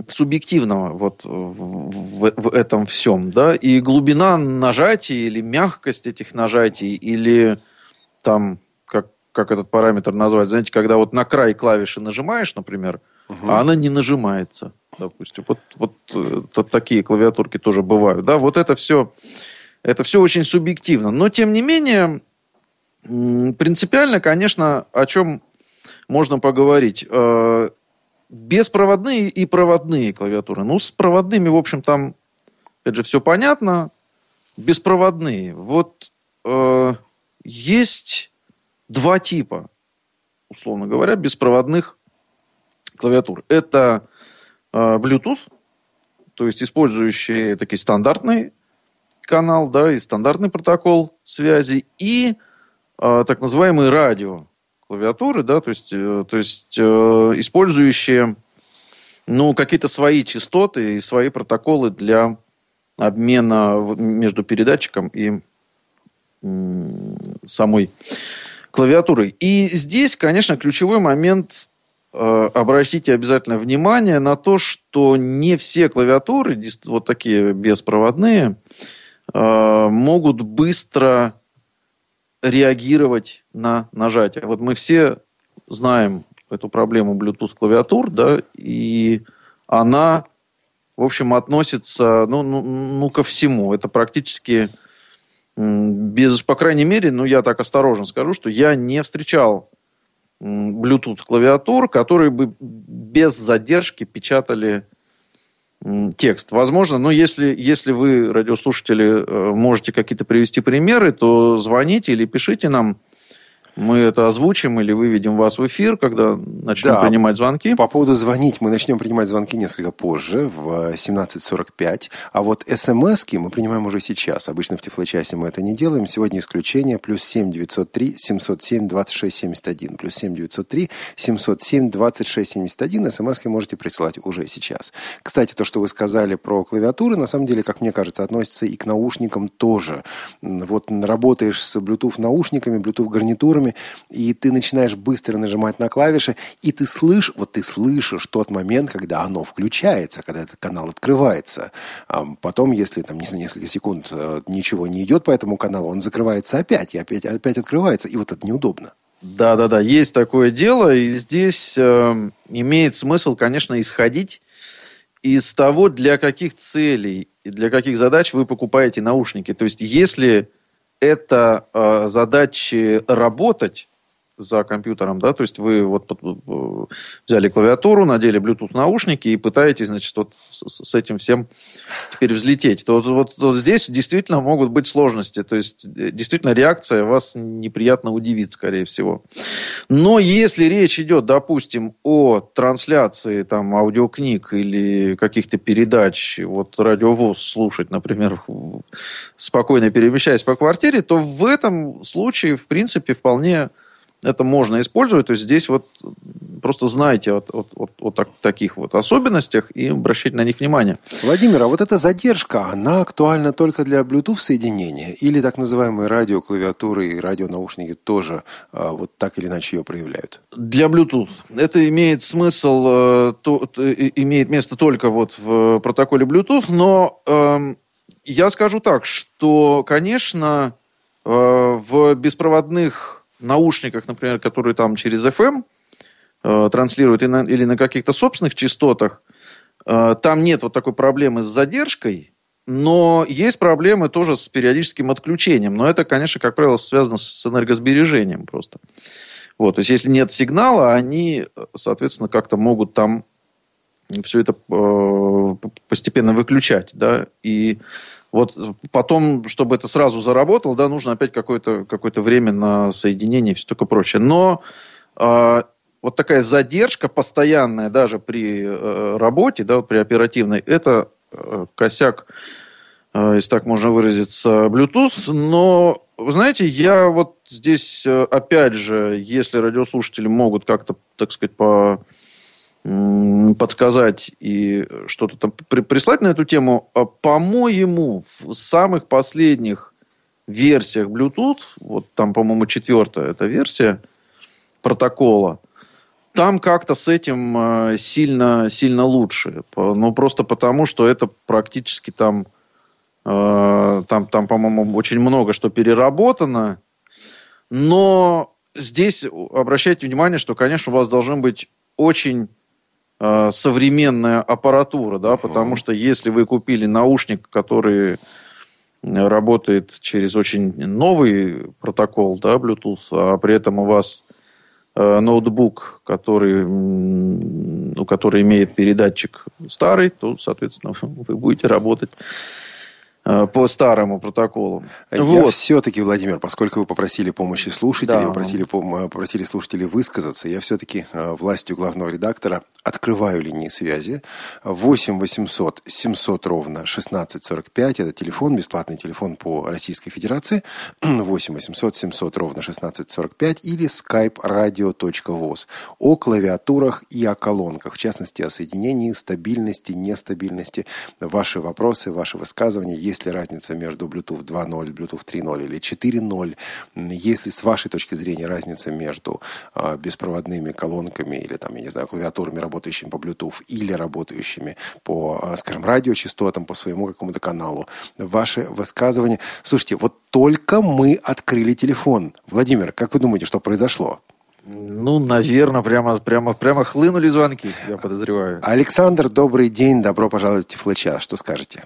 субъективного вот в, в, в этом всем, да, и глубина нажатий или мягкость этих нажатий или там как как этот параметр назвать, знаете, когда вот на край клавиши нажимаешь, например, угу. а она не нажимается, допустим, вот вот, вот э, такие клавиатурки тоже бывают, да, вот это все это все очень субъективно, но тем не менее принципиально, конечно, о чем можно поговорить. Э, беспроводные и проводные клавиатуры. Ну, с проводными, в общем, там, опять же, все понятно. Беспроводные. Вот э, есть два типа, условно говоря, беспроводных клавиатур. Это Bluetooth, то есть использующие такие стандартный канал, да, и стандартный протокол связи, и э, так называемые радио клавиатуры, да, то есть, э, то есть э, использующие ну, какие-то свои частоты и свои протоколы для обмена между передатчиком и самой клавиатурой. И здесь, конечно, ключевой момент э, обратите обязательно внимание на то, что не все клавиатуры, вот такие беспроводные, могут быстро реагировать на нажатие. Вот мы все знаем эту проблему Bluetooth клавиатур, да, и она, в общем, относится, ну, ну, ну ко всему. Это практически без, по крайней мере, ну, я так осторожно скажу, что я не встречал Bluetooth клавиатур, которые бы без задержки печатали текст. Возможно, но если, если вы, радиослушатели, э, можете какие-то привести примеры, то звоните или пишите нам мы это озвучим или выведем вас в эфир, когда начнем да, принимать звонки. По поводу звонить мы начнем принимать звонки несколько позже, в 17.45. А вот смс мы принимаем уже сейчас. Обычно в Тифлочасе мы это не делаем. Сегодня исключение. Плюс 7 903 707 26 71. Плюс 7 903 707 26 71. смс можете присылать уже сейчас. Кстати, то, что вы сказали про клавиатуры, на самом деле, как мне кажется, относится и к наушникам тоже. Вот работаешь с Bluetooth наушниками, Клавишами, и ты начинаешь быстро нажимать на клавиши, и ты слышишь, вот ты слышишь тот момент, когда оно включается, когда этот канал открывается. А потом, если там не несколько секунд э, ничего не идет по этому каналу, он закрывается опять, и опять, опять открывается, и вот это неудобно. Да, да, да, есть такое дело, и здесь э, имеет смысл, конечно, исходить из того, для каких целей и для каких задач вы покупаете наушники. То есть, если это э, задачи работать за компьютером, да, то есть вы вот э, взяли клавиатуру, надели Bluetooth наушники и пытаетесь, значит, вот с этим всем теперь взлететь. То вот, вот, здесь действительно могут быть сложности, то есть э, действительно реакция вас неприятно удивит, скорее всего. Но если речь идет, допустим, о трансляции там аудиокниг или каких-то передач, вот радиовоз слушать, например, спокойно перемещаясь по квартире, то в этом случае, в принципе, вполне это можно использовать. То есть здесь вот просто знайте о, о, о, о так, таких вот особенностях и обращайте на них внимание. Владимир, а вот эта задержка, она актуальна только для Bluetooth соединения или так называемые радиоклавиатуры и радионаушники тоже а, вот так или иначе ее проявляют? Для Bluetooth. Это имеет смысл, э, то, то, имеет место только вот в протоколе Bluetooth, но э, я скажу так, что, конечно, э, в беспроводных наушниках, например, которые там через FM э, транслируют на, или на каких-то собственных частотах, э, там нет вот такой проблемы с задержкой, но есть проблемы тоже с периодическим отключением. Но это, конечно, как правило, связано с энергосбережением просто. Вот, то есть, если нет сигнала, они, соответственно, как-то могут там все это э, постепенно выключать, да, и вот потом, чтобы это сразу заработало, да, нужно опять какое-то какое время на соединение и все такое прочее. Но э, вот такая задержка постоянная даже при э, работе, да, при оперативной, это э, косяк, э, если так можно выразиться, Bluetooth. Но, вы знаете, я вот здесь, э, опять же, если радиослушатели могут как-то, так сказать, по подсказать и что-то там прислать на эту тему, а, по-моему, в самых последних версиях Bluetooth, вот там, по-моему, четвертая эта версия протокола, там как-то с этим э, сильно, сильно лучше. Ну, просто потому, что это практически там, э, там, там, по-моему, очень много что переработано. Но здесь обращайте внимание, что, конечно, у вас должен быть очень э, современная аппаратура, да, потому что если вы купили наушник, который работает через очень новый протокол, да, Bluetooth, а при этом у вас Э, ноутбук, который, ну, который имеет передатчик старый, то, соответственно, вы будете работать Э, по старому протоколу. Я вот. все-таки, Владимир, поскольку вы попросили помощи слушателей, да. попросили, попросили слушателей высказаться, я все-таки э, властью главного редактора открываю линии связи. 8 800 700 ровно 1645. Это телефон, бесплатный телефон по Российской Федерации. 8 800 700 ровно 1645 или skype radio.voz. О клавиатурах и о колонках, в частности, о соединении, стабильности, нестабильности. Ваши вопросы, ваши высказывания. Есть есть ли разница между Bluetooth 2.0, Bluetooth 3.0 или 4.0, есть ли с вашей точки зрения разница между э, беспроводными колонками или там, я не знаю, клавиатурами, работающими по Bluetooth или работающими по, э, скажем, радиочастотам, по своему какому-то каналу. Ваши высказывания. Слушайте, вот только мы открыли телефон. Владимир, как вы думаете, что произошло? Ну, наверное, прямо, прямо, прямо хлынули звонки, я подозреваю. Александр, добрый день, добро пожаловать в Тифлыча. Что скажете?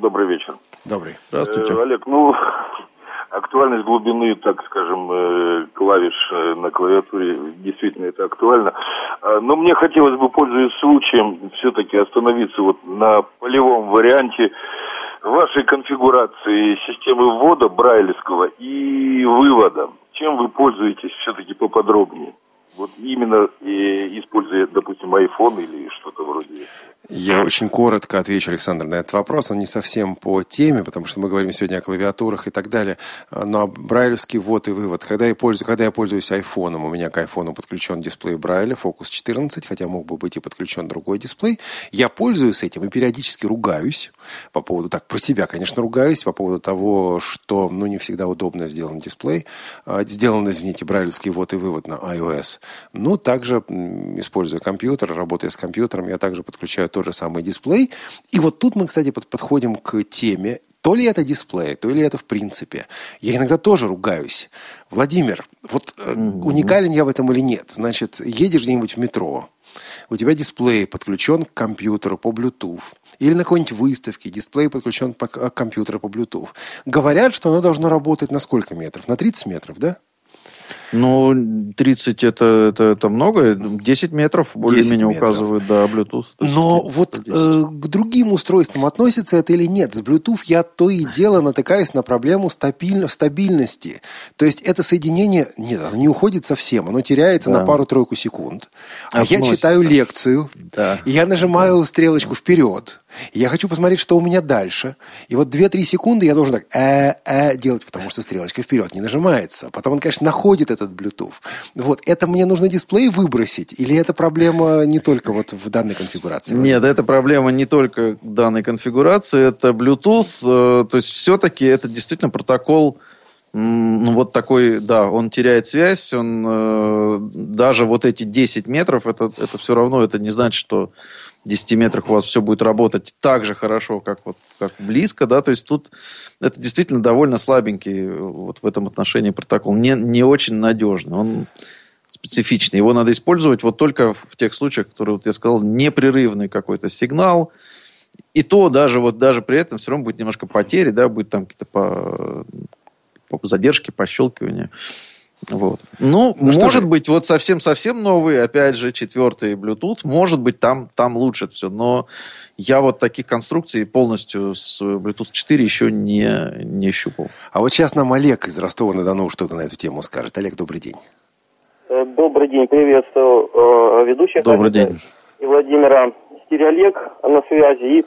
Добрый вечер. Добрый. Здравствуйте. Э, Олег, ну, актуальность глубины, так скажем, э, клавиш э, на клавиатуре, действительно это актуально. А, но мне хотелось бы, пользуясь случаем, все-таки остановиться вот на полевом варианте вашей конфигурации системы ввода брайлевского и вывода. Чем вы пользуетесь все-таки поподробнее? Вот именно и используя, допустим, iPhone или что-то вроде я очень коротко отвечу, Александр, на этот вопрос. Он не совсем по теме, потому что мы говорим сегодня о клавиатурах и так далее. Но брайлевский ввод и вывод. Когда я, пользуюсь, когда я пользуюсь айфоном, у меня к айфону подключен дисплей Брайля, Focus 14, хотя мог бы быть и подключен другой дисплей. Я пользуюсь этим и периодически ругаюсь по поводу, так, про себя, конечно, ругаюсь, по поводу того, что, ну, не всегда удобно сделан дисплей. А, сделан, извините, брайлевский ввод и вывод на iOS. Ну, также, используя компьютер, работая с компьютером, я также подключаю тот же самый дисплей. И вот тут мы, кстати, подходим к теме, то ли это дисплей, то ли это в принципе. Я иногда тоже ругаюсь. Владимир, вот mm-hmm. уникален я в этом или нет? Значит, едешь где-нибудь в метро, у тебя дисплей подключен к компьютеру по Bluetooth, или на какой-нибудь выставке дисплей подключен по, к компьютеру по Bluetooth. Говорят, что оно должно работать на сколько метров? На 30 метров, да? Ну, 30 это, это, это много. 10 метров более-менее указывают, да, Bluetooth. Но вот э, к другим устройствам относится это или нет? С Bluetooth я то и дело натыкаюсь на проблему стабиль... стабильности. То есть это соединение, нет, оно не уходит совсем, оно теряется да. на пару-тройку секунд. А Относится. я читаю лекцию, да. и я нажимаю да. стрелочку вперед. Я хочу посмотреть, что у меня дальше. И вот 2-3 секунды я должен так э-э делать, потому что стрелочка вперед не нажимается. Потом он, конечно, находит этот Bluetooth. Вот, это мне нужно дисплей выбросить? Или это проблема не только вот в данной конфигурации? Нет, это проблема не только данной конфигурации, это Bluetooth. Э, то есть все-таки это действительно протокол ну, вот такой, да, он теряет связь, он э, даже вот эти 10 метров, это, это все равно, это не значит, что 10 метрах у вас все будет работать так же хорошо, как, вот, как близко, да, то есть тут это действительно довольно слабенький вот в этом отношении протокол, не, не очень надежный, он специфичный, его надо использовать вот только в тех случаях, которые вот я сказал, непрерывный какой-то сигнал, и то даже вот даже при этом все равно будет немножко потери, да, будет там какие-то по, по задержки, пощелкивания. Вот. Ну, ну может быть, вот совсем-совсем новый, опять же, четвертый Bluetooth, может быть, там, там лучше все, но я вот таких конструкций полностью с Bluetooth 4 еще не, не щупал. А вот сейчас нам Олег из Ростова-на-Дону что-то на эту тему скажет. Олег, добрый день. Э, Добрый день, приветствую э, ведущих. Добрый день. И Владимира Стереолег на связи.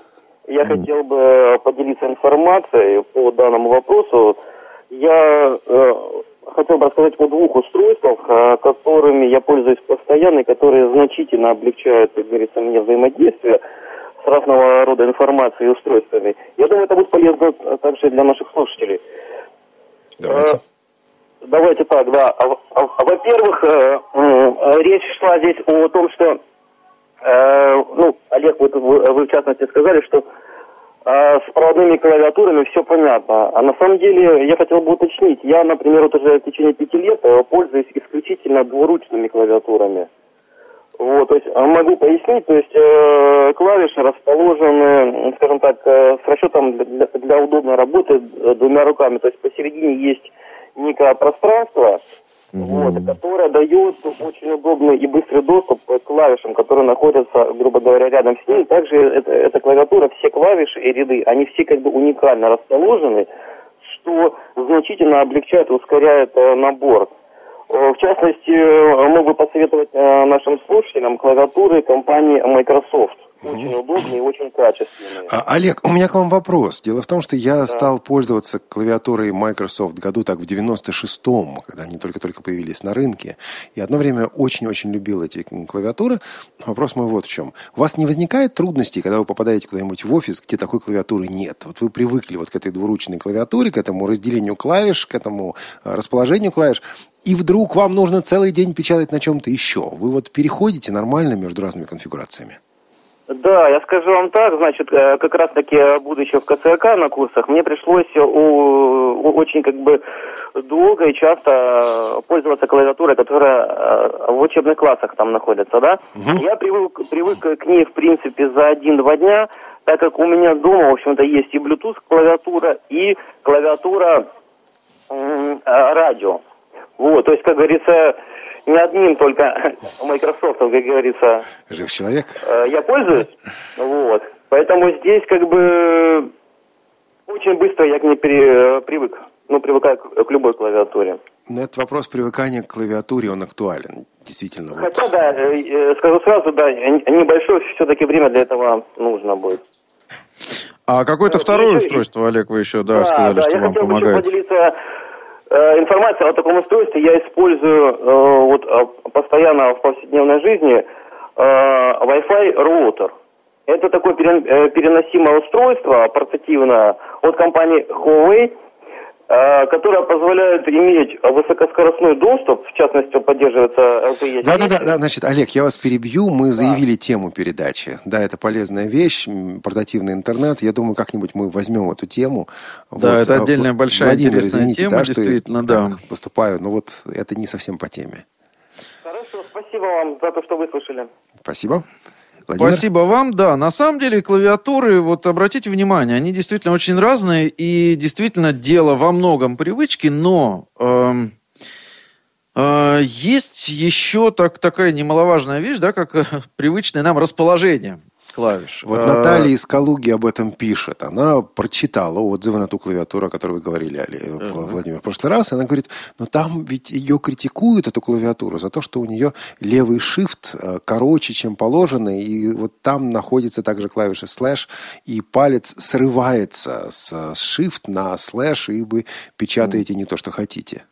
И я хотел бы поделиться информацией по данному вопросу. Я э, хотел бы рассказать о двух устройствах, э, которыми я пользуюсь постоянно и которые значительно облегчают, как говорится, мне взаимодействие с разного рода информацией и устройствами. Я думаю, это будет полезно также для наших слушателей. Давайте. Э, Давайте так, да. А, а, а, Во-первых, э, э, речь шла здесь о том, что, э, ну, Олег, вот вы, вы в частности сказали, что э, с проводными клавиатурами все понятно. А на самом деле я хотел бы уточнить. Я, например, вот уже в течение пяти лет э, пользуюсь исключительно двуручными клавиатурами. Вот, то есть э, могу пояснить, то есть э, клавиши расположены, скажем так, э, с расчетом для, для удобной работы э, двумя руками. То есть посередине есть некое пространство, вот, которое дает очень удобный и быстрый доступ к клавишам, которые находятся, грубо говоря, рядом с ним. Также это, эта клавиатура, все клавиши и ряды, они все как бы уникально расположены, что значительно облегчает и ускоряет э, набор. Э, В частности, э, мог бы посоветовать э, нашим слушателям клавиатуры компании Microsoft. Очень удобные и очень качественные. А, Олег, у меня к вам вопрос. Дело в том, что я стал пользоваться клавиатурой Microsoft году так в 96-м, когда они только-только появились на рынке. И одно время очень-очень любил эти клавиатуры. Вопрос мой вот в чем. У вас не возникает трудностей, когда вы попадаете куда-нибудь в офис, где такой клавиатуры нет? Вот вы привыкли вот к этой двуручной клавиатуре, к этому разделению клавиш, к этому э, расположению клавиш, и вдруг вам нужно целый день печатать на чем-то еще. Вы вот переходите нормально между разными конфигурациями? Да, я скажу вам так, значит, э, как раз таки, будучи в КЦК на курсах, мне пришлось э, очень как бы долго и часто пользоваться клавиатурой, которая э, в учебных классах там находится, да. Я привык, привык к ней, в принципе, за один-два дня, так как у меня дома, в общем-то, есть и Bluetooth клавиатура, и клавиатура э, радио. Вот, то есть, как говорится, не одним только Microsoft, как говорится, Жив человек? Э, я пользуюсь, вот. Поэтому здесь как бы очень быстро я к ней пере- привык. Ну, привыкаю к, к любой клавиатуре. Но этот вопрос привыкания к клавиатуре, он актуален. Действительно. Вот. Хотя, да, э, э, скажу сразу, да, небольшое все-таки время для этого нужно будет. А какое-то Э, второе еще- устройство, Олег, вы еще да, сказали, да, что я вам хотел бы еще помогает. поделиться э, информацией о таком устройстве. Я использую э, вот э, постоянно в повседневной жизни Wi-Fi роутер. Это такое перен- переносимое устройство портативное от компании Huawei, э, которое позволяет иметь высокоскоростной доступ, в частности, поддерживается LTE. Да, да, да, да, значит, Олег, я вас перебью. Мы заявили тему передачи. Да, это полезная вещь, портативный интернет. Я думаю, как-нибудь мы возьмем эту тему. Да, это а, отдельная большая Владимир, интересная извините, тема, да, действительно, так да. поступаю, но вот это не совсем по теме. Хорошо, спасибо вам за то, что выслушали. Спасибо. Владимир? Спасибо вам. Да, на самом деле клавиатуры, вот обратите внимание, они действительно очень разные, и действительно дело во многом привычки, но эм, э, есть еще так, такая немаловажная вещь, да, как э, привычное нам расположение клавиш. Вот Э, Наталья из Калуги об этом пишет. Она прочитала отзывы на ту клавиатуру, о которой вы говорили, Али, Вла- Владимир, в прошлый раз. И она говорит, ну там ведь ее критикуют, эту клавиатуру, за то, что у нее левый shift э, короче, чем положено, и вот там находится также клавиша слэш, и палец срывается с shift на слэш, и вы печатаете не то, что хотите.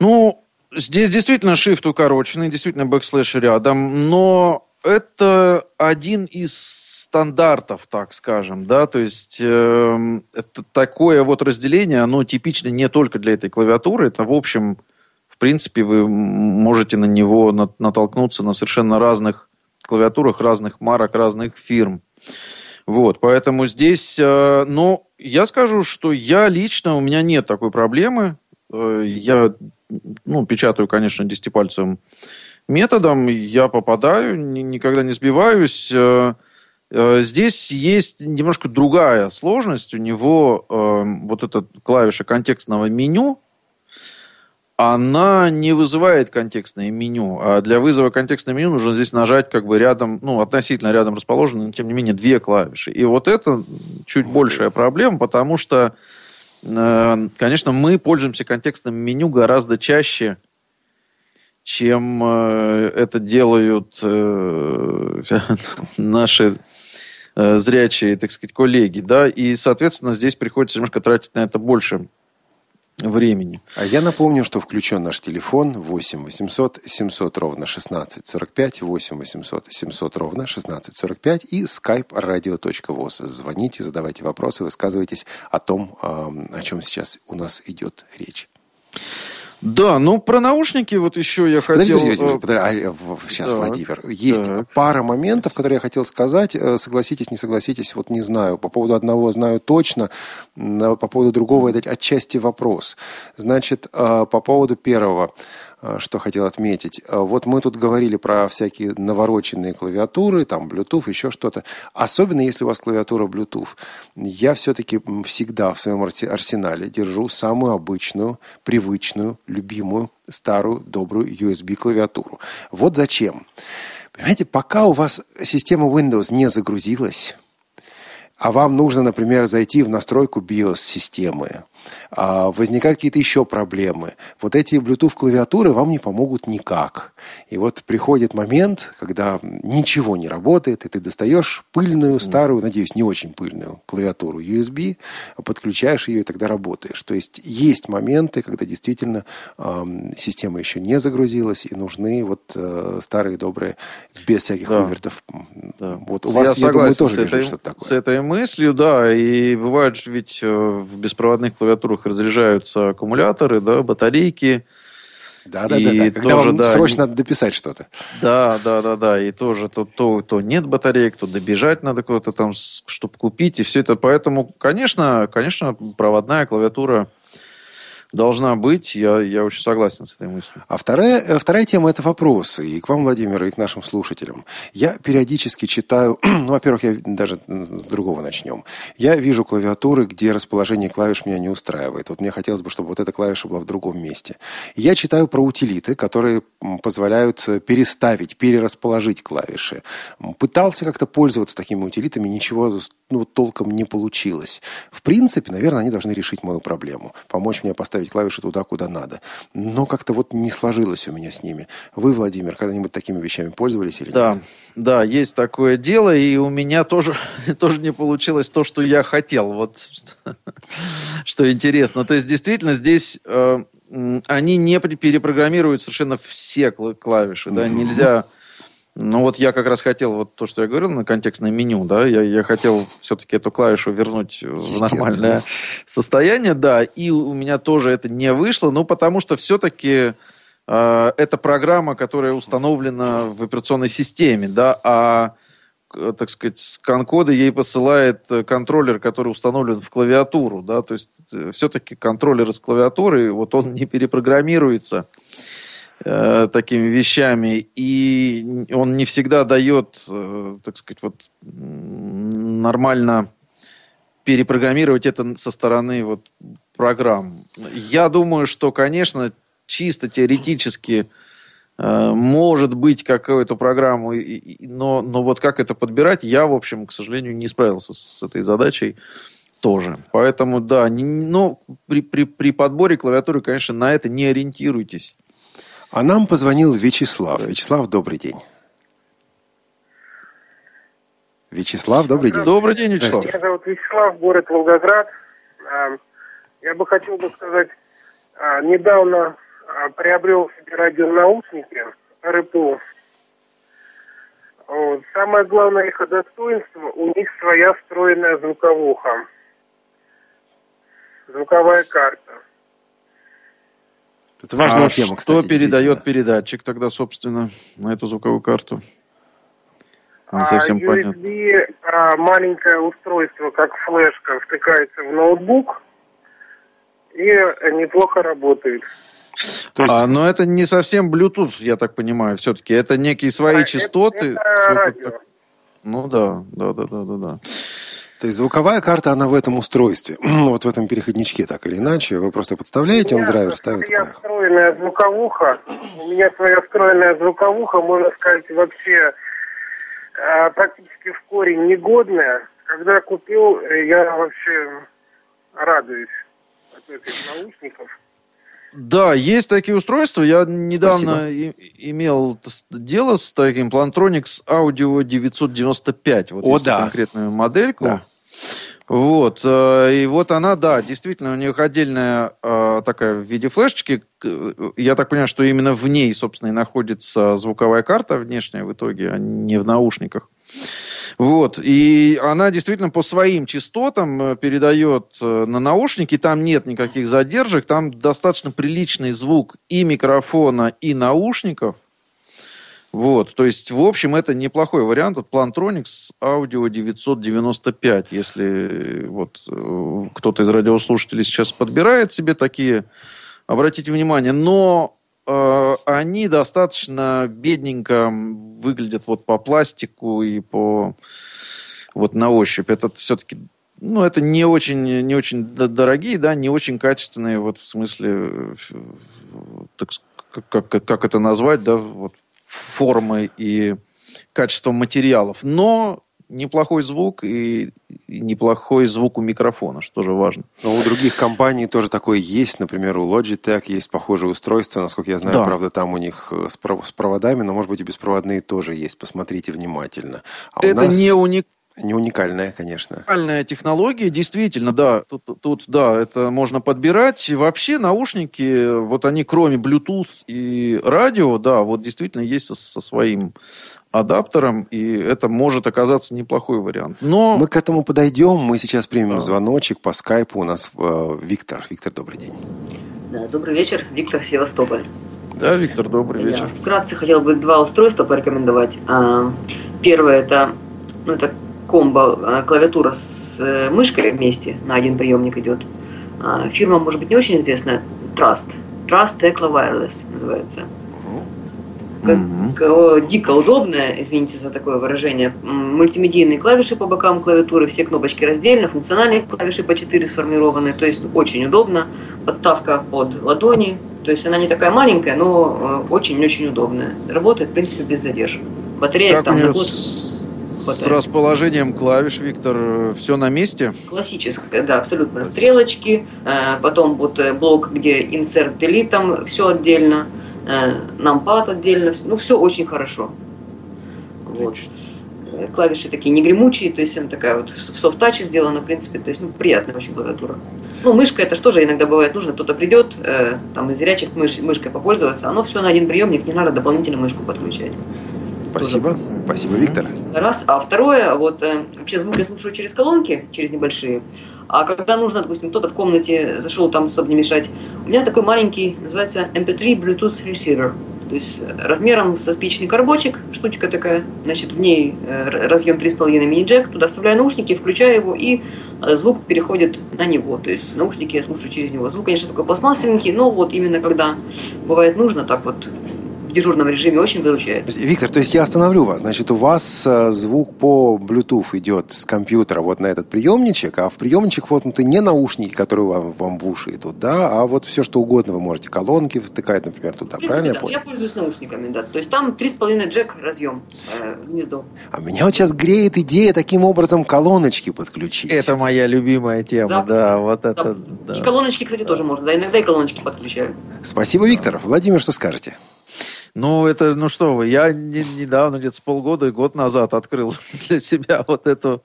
Ну, здесь действительно shift укороченный, действительно backslash рядом, но это один из стандартов, так скажем, да, то есть эм, это такое вот разделение, оно типично не только для этой клавиатуры, это в общем, в принципе, вы можете на него на- натолкнуться на совершенно разных клавиатурах, разных марок, разных фирм. Вот, поэтому здесь, э, ну, я скажу, что я лично, у меня нет такой проблемы. Э, я, ну, печатаю, конечно, десятипальцевым методом, я попадаю, ни- никогда не сбиваюсь. Э, э, Здесь есть немножко другая сложность. У него э, вот эта клавиша контекстного меню, она не вызывает контекстное меню. А для вызова контекстного меню нужно здесь нажать как бы рядом, ну, относительно рядом расположены, но тем не менее, две клавиши. И вот это чуть большая проблема, потому что, э, конечно, мы пользуемся контекстным меню гораздо чаще, чем э, это делают э, наши э, зрячие, так сказать, коллеги, да, и, соответственно, здесь приходится немножко тратить на это больше времени. А я напомню, что включен наш телефон 8 800 700 ровно 16 45, 8 800 700 ровно 16 45 и skype radio.voz. Звоните, задавайте вопросы, высказывайтесь о том, о чем сейчас у нас идет речь. Да, ну про наушники вот еще я хотел... Подождите, подождите, подождите, сейчас, так, Владимир. Есть так. пара моментов, которые я хотел сказать. Э, согласитесь, не согласитесь, вот не знаю. По поводу одного знаю точно, по поводу другого это отчасти вопрос. Значит, э, по поводу первого. Э, что хотел отметить. Э, вот мы тут говорили про всякие навороченные клавиатуры, там, Bluetooth, еще что-то. Особенно, если у вас клавиатура Bluetooth. Я все-таки всегда в своем арсенале держу самую обычную, привычную, любимую, старую, добрую USB-клавиатуру. Вот зачем. Понимаете, пока у вас система Windows не загрузилась, а вам нужно, например, зайти в настройку BIOS-системы, возникают какие-то еще проблемы. Вот эти Bluetooth-клавиатуры вам не помогут никак. И вот приходит момент, когда ничего не работает, и ты достаешь пыльную, старую, надеюсь, не очень пыльную клавиатуру USB, подключаешь ее, и тогда работаешь. То есть есть моменты, когда действительно э, система еще не загрузилась, и нужны вот э, старые добрые, без всяких да. вывертов. Да. Вот у вас, я, я думаю, тоже лежит что-то такое. С этой мыслью, да, и бывает же ведь э, в беспроводных клавиатурах разряжаются аккумуляторы, да, батарейки, да, да, да, да. Когда тоже, вам да, срочно надо дописать что-то. Да, да, да, да. И тоже то, то, то нет батареек, то добежать надо куда-то там, чтобы купить. И все это. Поэтому, конечно, конечно, проводная клавиатура должна быть. Я, я очень согласен с этой мыслью. А вторая, э, вторая тема – это вопросы. И к вам, Владимир, и к нашим слушателям. Я периодически читаю, ну, во-первых, я даже с другого начнем. Я вижу клавиатуры, где расположение клавиш меня не устраивает. Вот мне хотелось бы, чтобы вот эта клавиша была в другом месте. Я читаю про утилиты, которые позволяют э, переставить, перерасположить клавиши. Пытался как-то пользоваться такими утилитами, ничего ну, толком не получилось. В принципе, наверное, они должны решить мою проблему. Помочь мне поставить ставить клавиши туда, куда надо. Но как-то вот не сложилось у меня с ними. Вы, Владимир, когда-нибудь такими вещами пользовались или да, нет? Да, есть такое дело, и у меня тоже, тоже не получилось то, что я хотел. Вот что, интересно. То есть, действительно, здесь э, они не перепрограммируют совершенно все клавиши. Да? Нельзя ну вот я как раз хотел, вот то, что я говорил на контекстное меню, да, я, я хотел все-таки эту клавишу вернуть в нормальное состояние, да, и у меня тоже это не вышло, ну потому что все-таки э, это программа, которая установлена в операционной системе, да, а так сказать, скан-коды ей посылает контроллер, который установлен в клавиатуру, да, то есть э, все-таки контроллер из клавиатуры, вот он не перепрограммируется э, такими вещами, и он не всегда дает, э, так сказать, вот нормально перепрограммировать это со стороны вот программ. Я думаю, что, конечно, чисто теоретически э, может быть какую-то программу, но, но вот как это подбирать, я, в общем, к сожалению, не справился с, с этой задачей тоже. Поэтому, да, не, но при, при, при подборе клавиатуры, конечно, на это не ориентируйтесь. А нам позвонил Вячеслав. Вячеслав, добрый день. Вячеслав, добрый день. Добрый день, Вячеслав. Меня зовут Вячеслав, город Волгоград. А, я бы хотел бы сказать, а, недавно а, приобрел себе радионаушники РПУ. Самое главное их достоинство, у них своя встроенная звуковуха. Звуковая карта. Это важная а тема, кстати. Что передает передатчик тогда, собственно, на эту звуковую карту? Не совсем а, USB, понятно. А, маленькое устройство, как флешка, втыкается в ноутбук и неплохо работает. То есть... а, но это не совсем Bluetooth, я так понимаю, все-таки. Это некие свои а, частоты. Это, это радио. Ну да, да, да, да, да, да. То есть звуковая карта, она в этом устройстве. Ну, вот в этом переходничке, так или иначе. Вы просто подставляете, он драйвер ставит. У меня встроенная звуковуха. У меня своя встроенная звуковуха, можно сказать, вообще э, практически в корень негодная. Когда купил, э, я вообще радуюсь от этих наушников. Да, есть такие устройства. Я недавно и, имел дело с таким Plantronics Audio 995. Вот О, да. конкретную модельку. Да. Вот. э, И вот она, да, действительно, у нее отдельная э, такая в виде флешечки. К- Я так понимаю, что именно в ней, собственно, и находится звуковая карта внешняя в итоге, а не в наушниках. Вот. И она действительно по своим частотам э, передает э, на наушники. Там нет никаких задержек. Там достаточно приличный звук и микрофона, и наушников. Вот, то есть, в общем, это неплохой вариант. Вот Plantronics Audio 995, если э, вот э, кто-то из радиослушателей сейчас подбирает себе такие, обратите внимание. Но э, они достаточно бедненько выглядят вот по пластику и по вот на ощупь. Это все-таки ну, это не очень, не очень дорогие, да, не очень качественные, вот в смысле, э, так, как, как, как это назвать, да, вот формы и качеством материалов. Но неплохой звук и, неплохой звук у микрофона, что же важно. Но у других компаний тоже такое есть. Например, у Logitech есть похожее устройство. Насколько я знаю, Да. правда, там у них э, с, пров- с проводами, но, может быть, и беспроводные тоже есть. Посмотрите внимательно. А у это нас не уник, не уникальное, конечно. Уникальная технология, действительно, да. Тут, тут, да, это можно подбирать. И вообще наушники, вот они кроме Bluetooth и радио, да, вот действительно есть со, со своим адаптером, и это может оказаться неплохой вариант. Но Мы к этому подойдем. Мы сейчас примем Да. звоночек по скайпу. У нас э, Виктор. Виктор, добрый день. Да, добрый вечер, Виктор Севастополь. да, Виктор, добрый Я вечер. вкратце хотел бы два устройства порекомендовать. А, Первое это, ну, это комбо, а, клавиатура с э, мышкой вместе, на один приемник идет. А, Фирма, может быть, не очень известная, Trust. Trust Tecla Wireless называется. О, дико удобная, извините за такое выражение. Мультимедийные клавиши по бокам клавиатуры, все кнопочки раздельно, функциональные клавиши по 4 сформированы, то есть очень удобно. Подставка под ладони, то есть она не такая маленькая, но э, очень-очень удобная. Работает, в принципе, без задержек. Батарея Как там на год с, с хватает. расположением клавиш, Виктор, все на месте? Классическая, да, абсолютно. Стрелочки, э, потом вот э, блок, где insert delete, там все отдельно, э, numpad отдельно, ну все очень хорошо. Вот. Клавиши такие не гремучие, то есть она такая вот в софт-таче сделана, в принципе, то есть ну, приятная очень клавиатура. Ну, мышка это что же иногда бывает нужно, кто-то придет, э, там из зрячих мыш- мышкой попользоваться, оно все на один приемник, не надо дополнительно мышку подключать. Спасибо. Спасибо, Виктор. Раз. А второе, вот э, вообще звук я слушаю через колонки, через небольшие. А когда нужно, допустим, кто-то в комнате зашел там, чтобы не мешать, у меня такой маленький, называется MP3 Bluetooth Receiver. То есть э, размером со спичный коробочек, штучка такая, значит, в ней э, разъем 3,5 мини-джек, туда вставляю наушники, включаю его, и звук переходит на него. То есть наушники я слушаю через него. Звук, конечно, такой пластмассовенький, но вот именно когда бывает нужно, так вот в дежурном режиме очень выручает. Виктор, то есть я остановлю вас. Значит, у вас э, звук по Bluetooth идет с компьютера вот на этот приемничек, а в приемничек воткнуты не наушники, которые вам, вам в уши идут, да, а вот все, что угодно вы можете. Колонки втыкать, например, туда. В принципе, Правильно я да. понял? Я пользуюсь наушниками, да. То есть там 3,5 джек разъем э, гнездо. А меня вот сейчас греет идея таким образом колоночки подключить. Это моя любимая тема, Запросто. да, вот это, да. И колоночки, кстати, тоже можно. Да, иногда и колоночки подключаю. Спасибо, Виктор. Владимир, что скажете? Ну, это, ну что вы, я не- недавно, где-то с полгода и год назад открыл для себя вот эту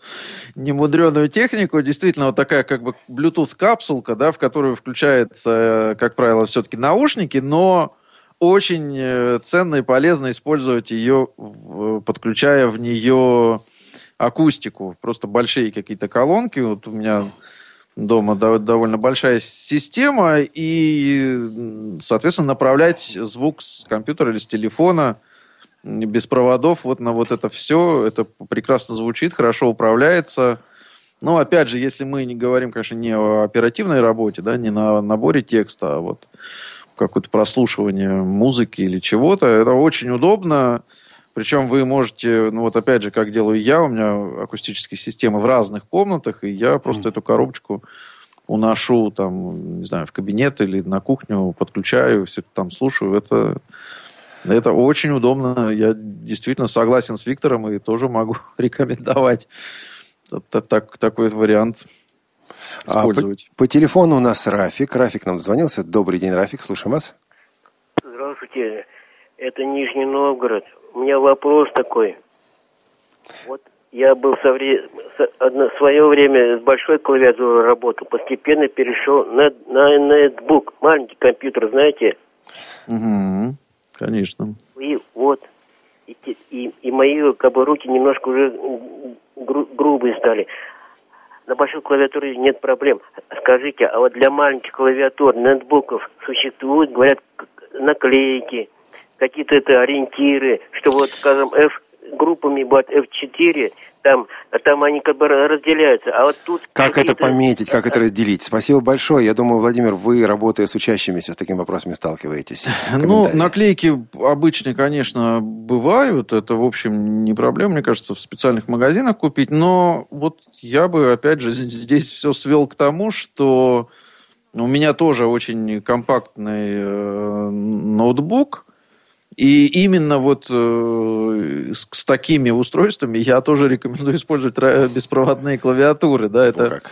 немудреную технику. Действительно, вот такая как бы Bluetooth-капсулка, да, в которую включается, э, как правило, все-таки наушники, но очень э, ценно и полезно использовать ее, в- подключая в нее акустику. Просто большие какие-то колонки. Вот у меня дома дов- довольно большая система, и, соответственно, направлять звук с компьютера или с телефона без проводов вот на вот это все. Это прекрасно звучит, хорошо управляется. Но, опять же, если мы не говорим, конечно, не о оперативной работе, да, не на наборе текста, а вот какое-то прослушивание музыки или чего-то, это очень удобно. Причем вы можете, ну вот опять же, как делаю я, у меня акустические системы в разных комнатах, и я просто эту коробочку уношу там, не знаю, в кабинет или на кухню, подключаю, все это там слушаю. Это, это очень удобно. Я действительно согласен с Виктором и тоже могу рекомендовать так, так- такой вариант. использовать. А, по, по телефону у нас Рафик. Рафик нам дозвонился. Добрый день, Рафик, слушаем вас. Здравствуйте, это Нижний Новгород. У меня вопрос такой. Вот я был со вре... одно... в свое время с большой клавиатурой работал, постепенно перешел на, на ноутбук, маленький компьютер, знаете? Угу, конечно. И вот, и, и, и мои как бы руки немножко уже гру... грубые стали. На большой клавиатуре нет проблем. Скажите, а вот для маленьких клавиатур, ноутбуков существуют, говорят, наклейки, какие-то это ориентиры, что вот, скажем, F группами бывает F4, там, там они как бы разделяются. А вот тут... Как это пометить, как это разделить? Спасибо большое. Я думаю, Владимир, вы, работая с учащимися, с такими вопросами сталкиваетесь. Ну, наклейки обычные, конечно, бывают. Это, в общем, не проблема, мне кажется, в специальных магазинах купить. Но вот я бы, опять же, здесь все свел к тому, что у меня тоже очень компактный э, ноутбук, и именно вот э, с, с такими устройствами я тоже рекомендую использовать беспроводные клавиатуры. Да, это, как.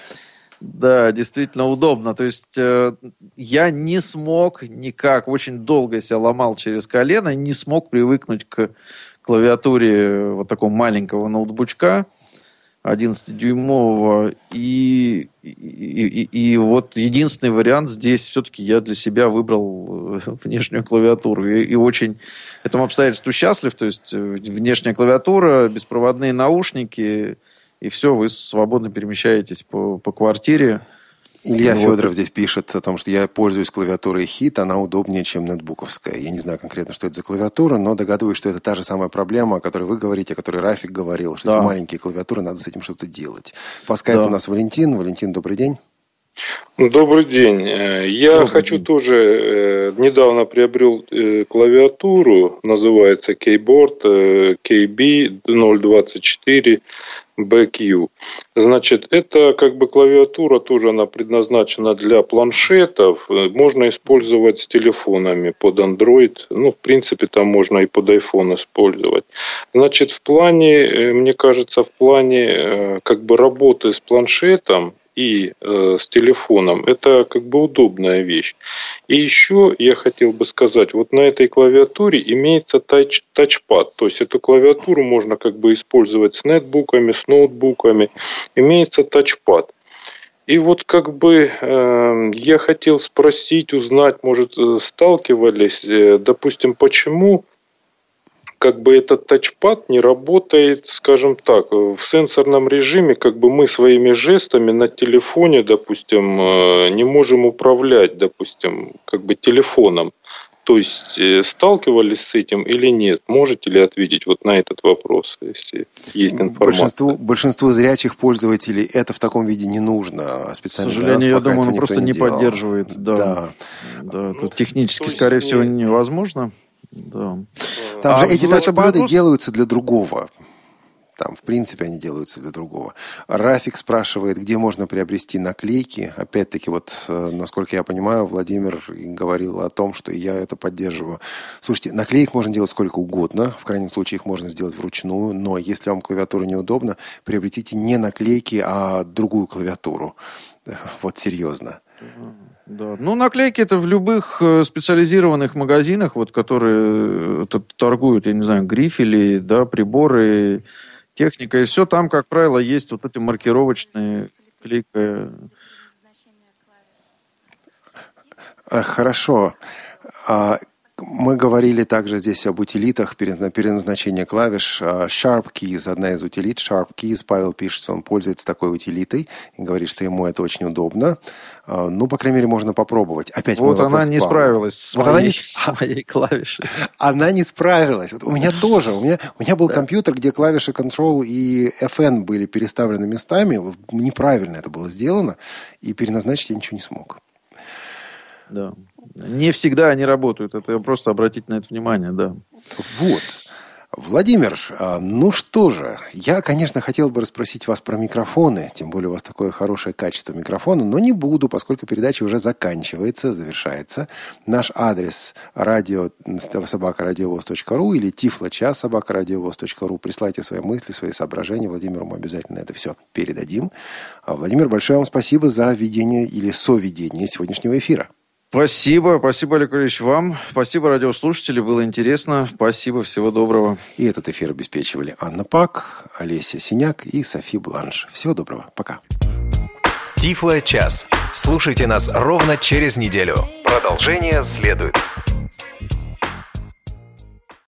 да, действительно удобно. То есть э, я не смог никак, очень долго себя ломал через колено, не смог привыкнуть к клавиатуре вот такого маленького ноутбучка. 11-дюймового. И, и, и, и вот единственный вариант здесь все-таки я для себя выбрал э, внешнюю клавиатуру. И, и очень этому обстоятельству счастлив. То есть э, внешняя клавиатура, беспроводные наушники, и все, вы свободно перемещаетесь по, по квартире. Илья вот. Федоров здесь пишет о том, что я пользуюсь клавиатурой HIT, она удобнее, чем нетбуковская. Я не знаю конкретно, что это за клавиатура, но догадываюсь, что это та же самая проблема, о которой вы говорите, о которой Рафик говорил, что да. это маленькие клавиатуры, надо с этим что-то делать. По скайпу да. у нас Валентин. Валентин, добрый день. Ну, добрый день. Э, я добрый хочу день. тоже, э, недавно приобрел э, клавиатуру, называется Keyboard KB024 BQ. Значит, это как бы клавиатура тоже она предназначена для планшетов. Можно использовать с телефонами под Android. Ну, в принципе, там можно и под iPhone использовать. Значит, в плане, э, мне кажется, в плане э, как бы работы с планшетом и э, с телефоном, это как бы удобная вещь. И еще я хотел бы сказать, вот на этой клавиатуре имеется тач, тачпад, то есть эту клавиатуру можно как бы использовать с нетбуками, с ноутбуками, имеется тачпад. И вот как бы э, я хотел спросить, узнать, может, э, сталкивались, э, допустим, почему как бы этот тачпад не работает, скажем так, в сенсорном режиме, как бы мы своими жестами на телефоне, допустим, э, не можем управлять, допустим, как бы телефоном. То есть э, сталкивались с этим или нет? Можете ли ответить вот на этот вопрос, если есть информация? Большинству, большинству зрячих пользователей это в таком виде не нужно. А специально К сожалению, я думаю, он просто не, не поддерживает. Да. да. да это ну, технически, скорее всего, невозможно. Да. Там а же эти тачпады Bluetooth... делаются для другого. Там, в принципе, они делаются для другого. Рафик спрашивает, где можно приобрести наклейки. Опять-таки, вот, э, насколько я понимаю, Владимир говорил о том, что я это поддерживаю. Слушайте, наклеек можно делать сколько угодно. В крайнем случае, их можно сделать вручную. Но если вам клавиатура неудобна, приобретите не наклейки, а другую клавиатуру. Вот серьезно. Да. Ну, наклейки это в любых э, специализированных магазинах, вот, которые э, торгуют, я не знаю, грифели, да, приборы, техника. И все там, как правило, есть вот эти маркировочные клейки. Хорошо. А мы говорили также здесь об утилитах, переназначения клавиш. А, Sharp Keys, одна из утилит. Sharp Keys, Павел пишет, что он пользуется такой утилитой и говорит, что ему это очень удобно. А, ну, по крайней мере, можно попробовать. Опять вот она не справилась с, вот моей, она не... с моей клавишей. Она не справилась. Вот у меня тоже. У меня, у меня был да. компьютер, где клавиши Control и FN были переставлены местами. Вот неправильно это было сделано. И переназначить я ничего не смог. Да. Не всегда они работают. Это просто обратить на это внимание, да. Вот. Владимир, а, ну что же, я, конечно, хотел бы расспросить вас про микрофоны, тем более у вас такое хорошее качество микрофона, но не буду, поскольку передача уже заканчивается, завершается. Наш адрес радио собакарадиовоз.ру или тифлочас собакарадиовоз.ру. Присылайте свои мысли, свои соображения. Владимиру мы обязательно это все передадим. А, Владимир, большое вам спасибо за ведение или соведение сегодняшнего эфира. Спасибо, спасибо, Олег Ильич, вам. Спасибо, радиослушатели, было интересно. Спасибо, всего доброго. И этот эфир обеспечивали Анна Пак, Олеся Синяк и Софи Бланш. Всего доброго, пока. Тифло час. Слушайте нас ровно через неделю. Продолжение следует.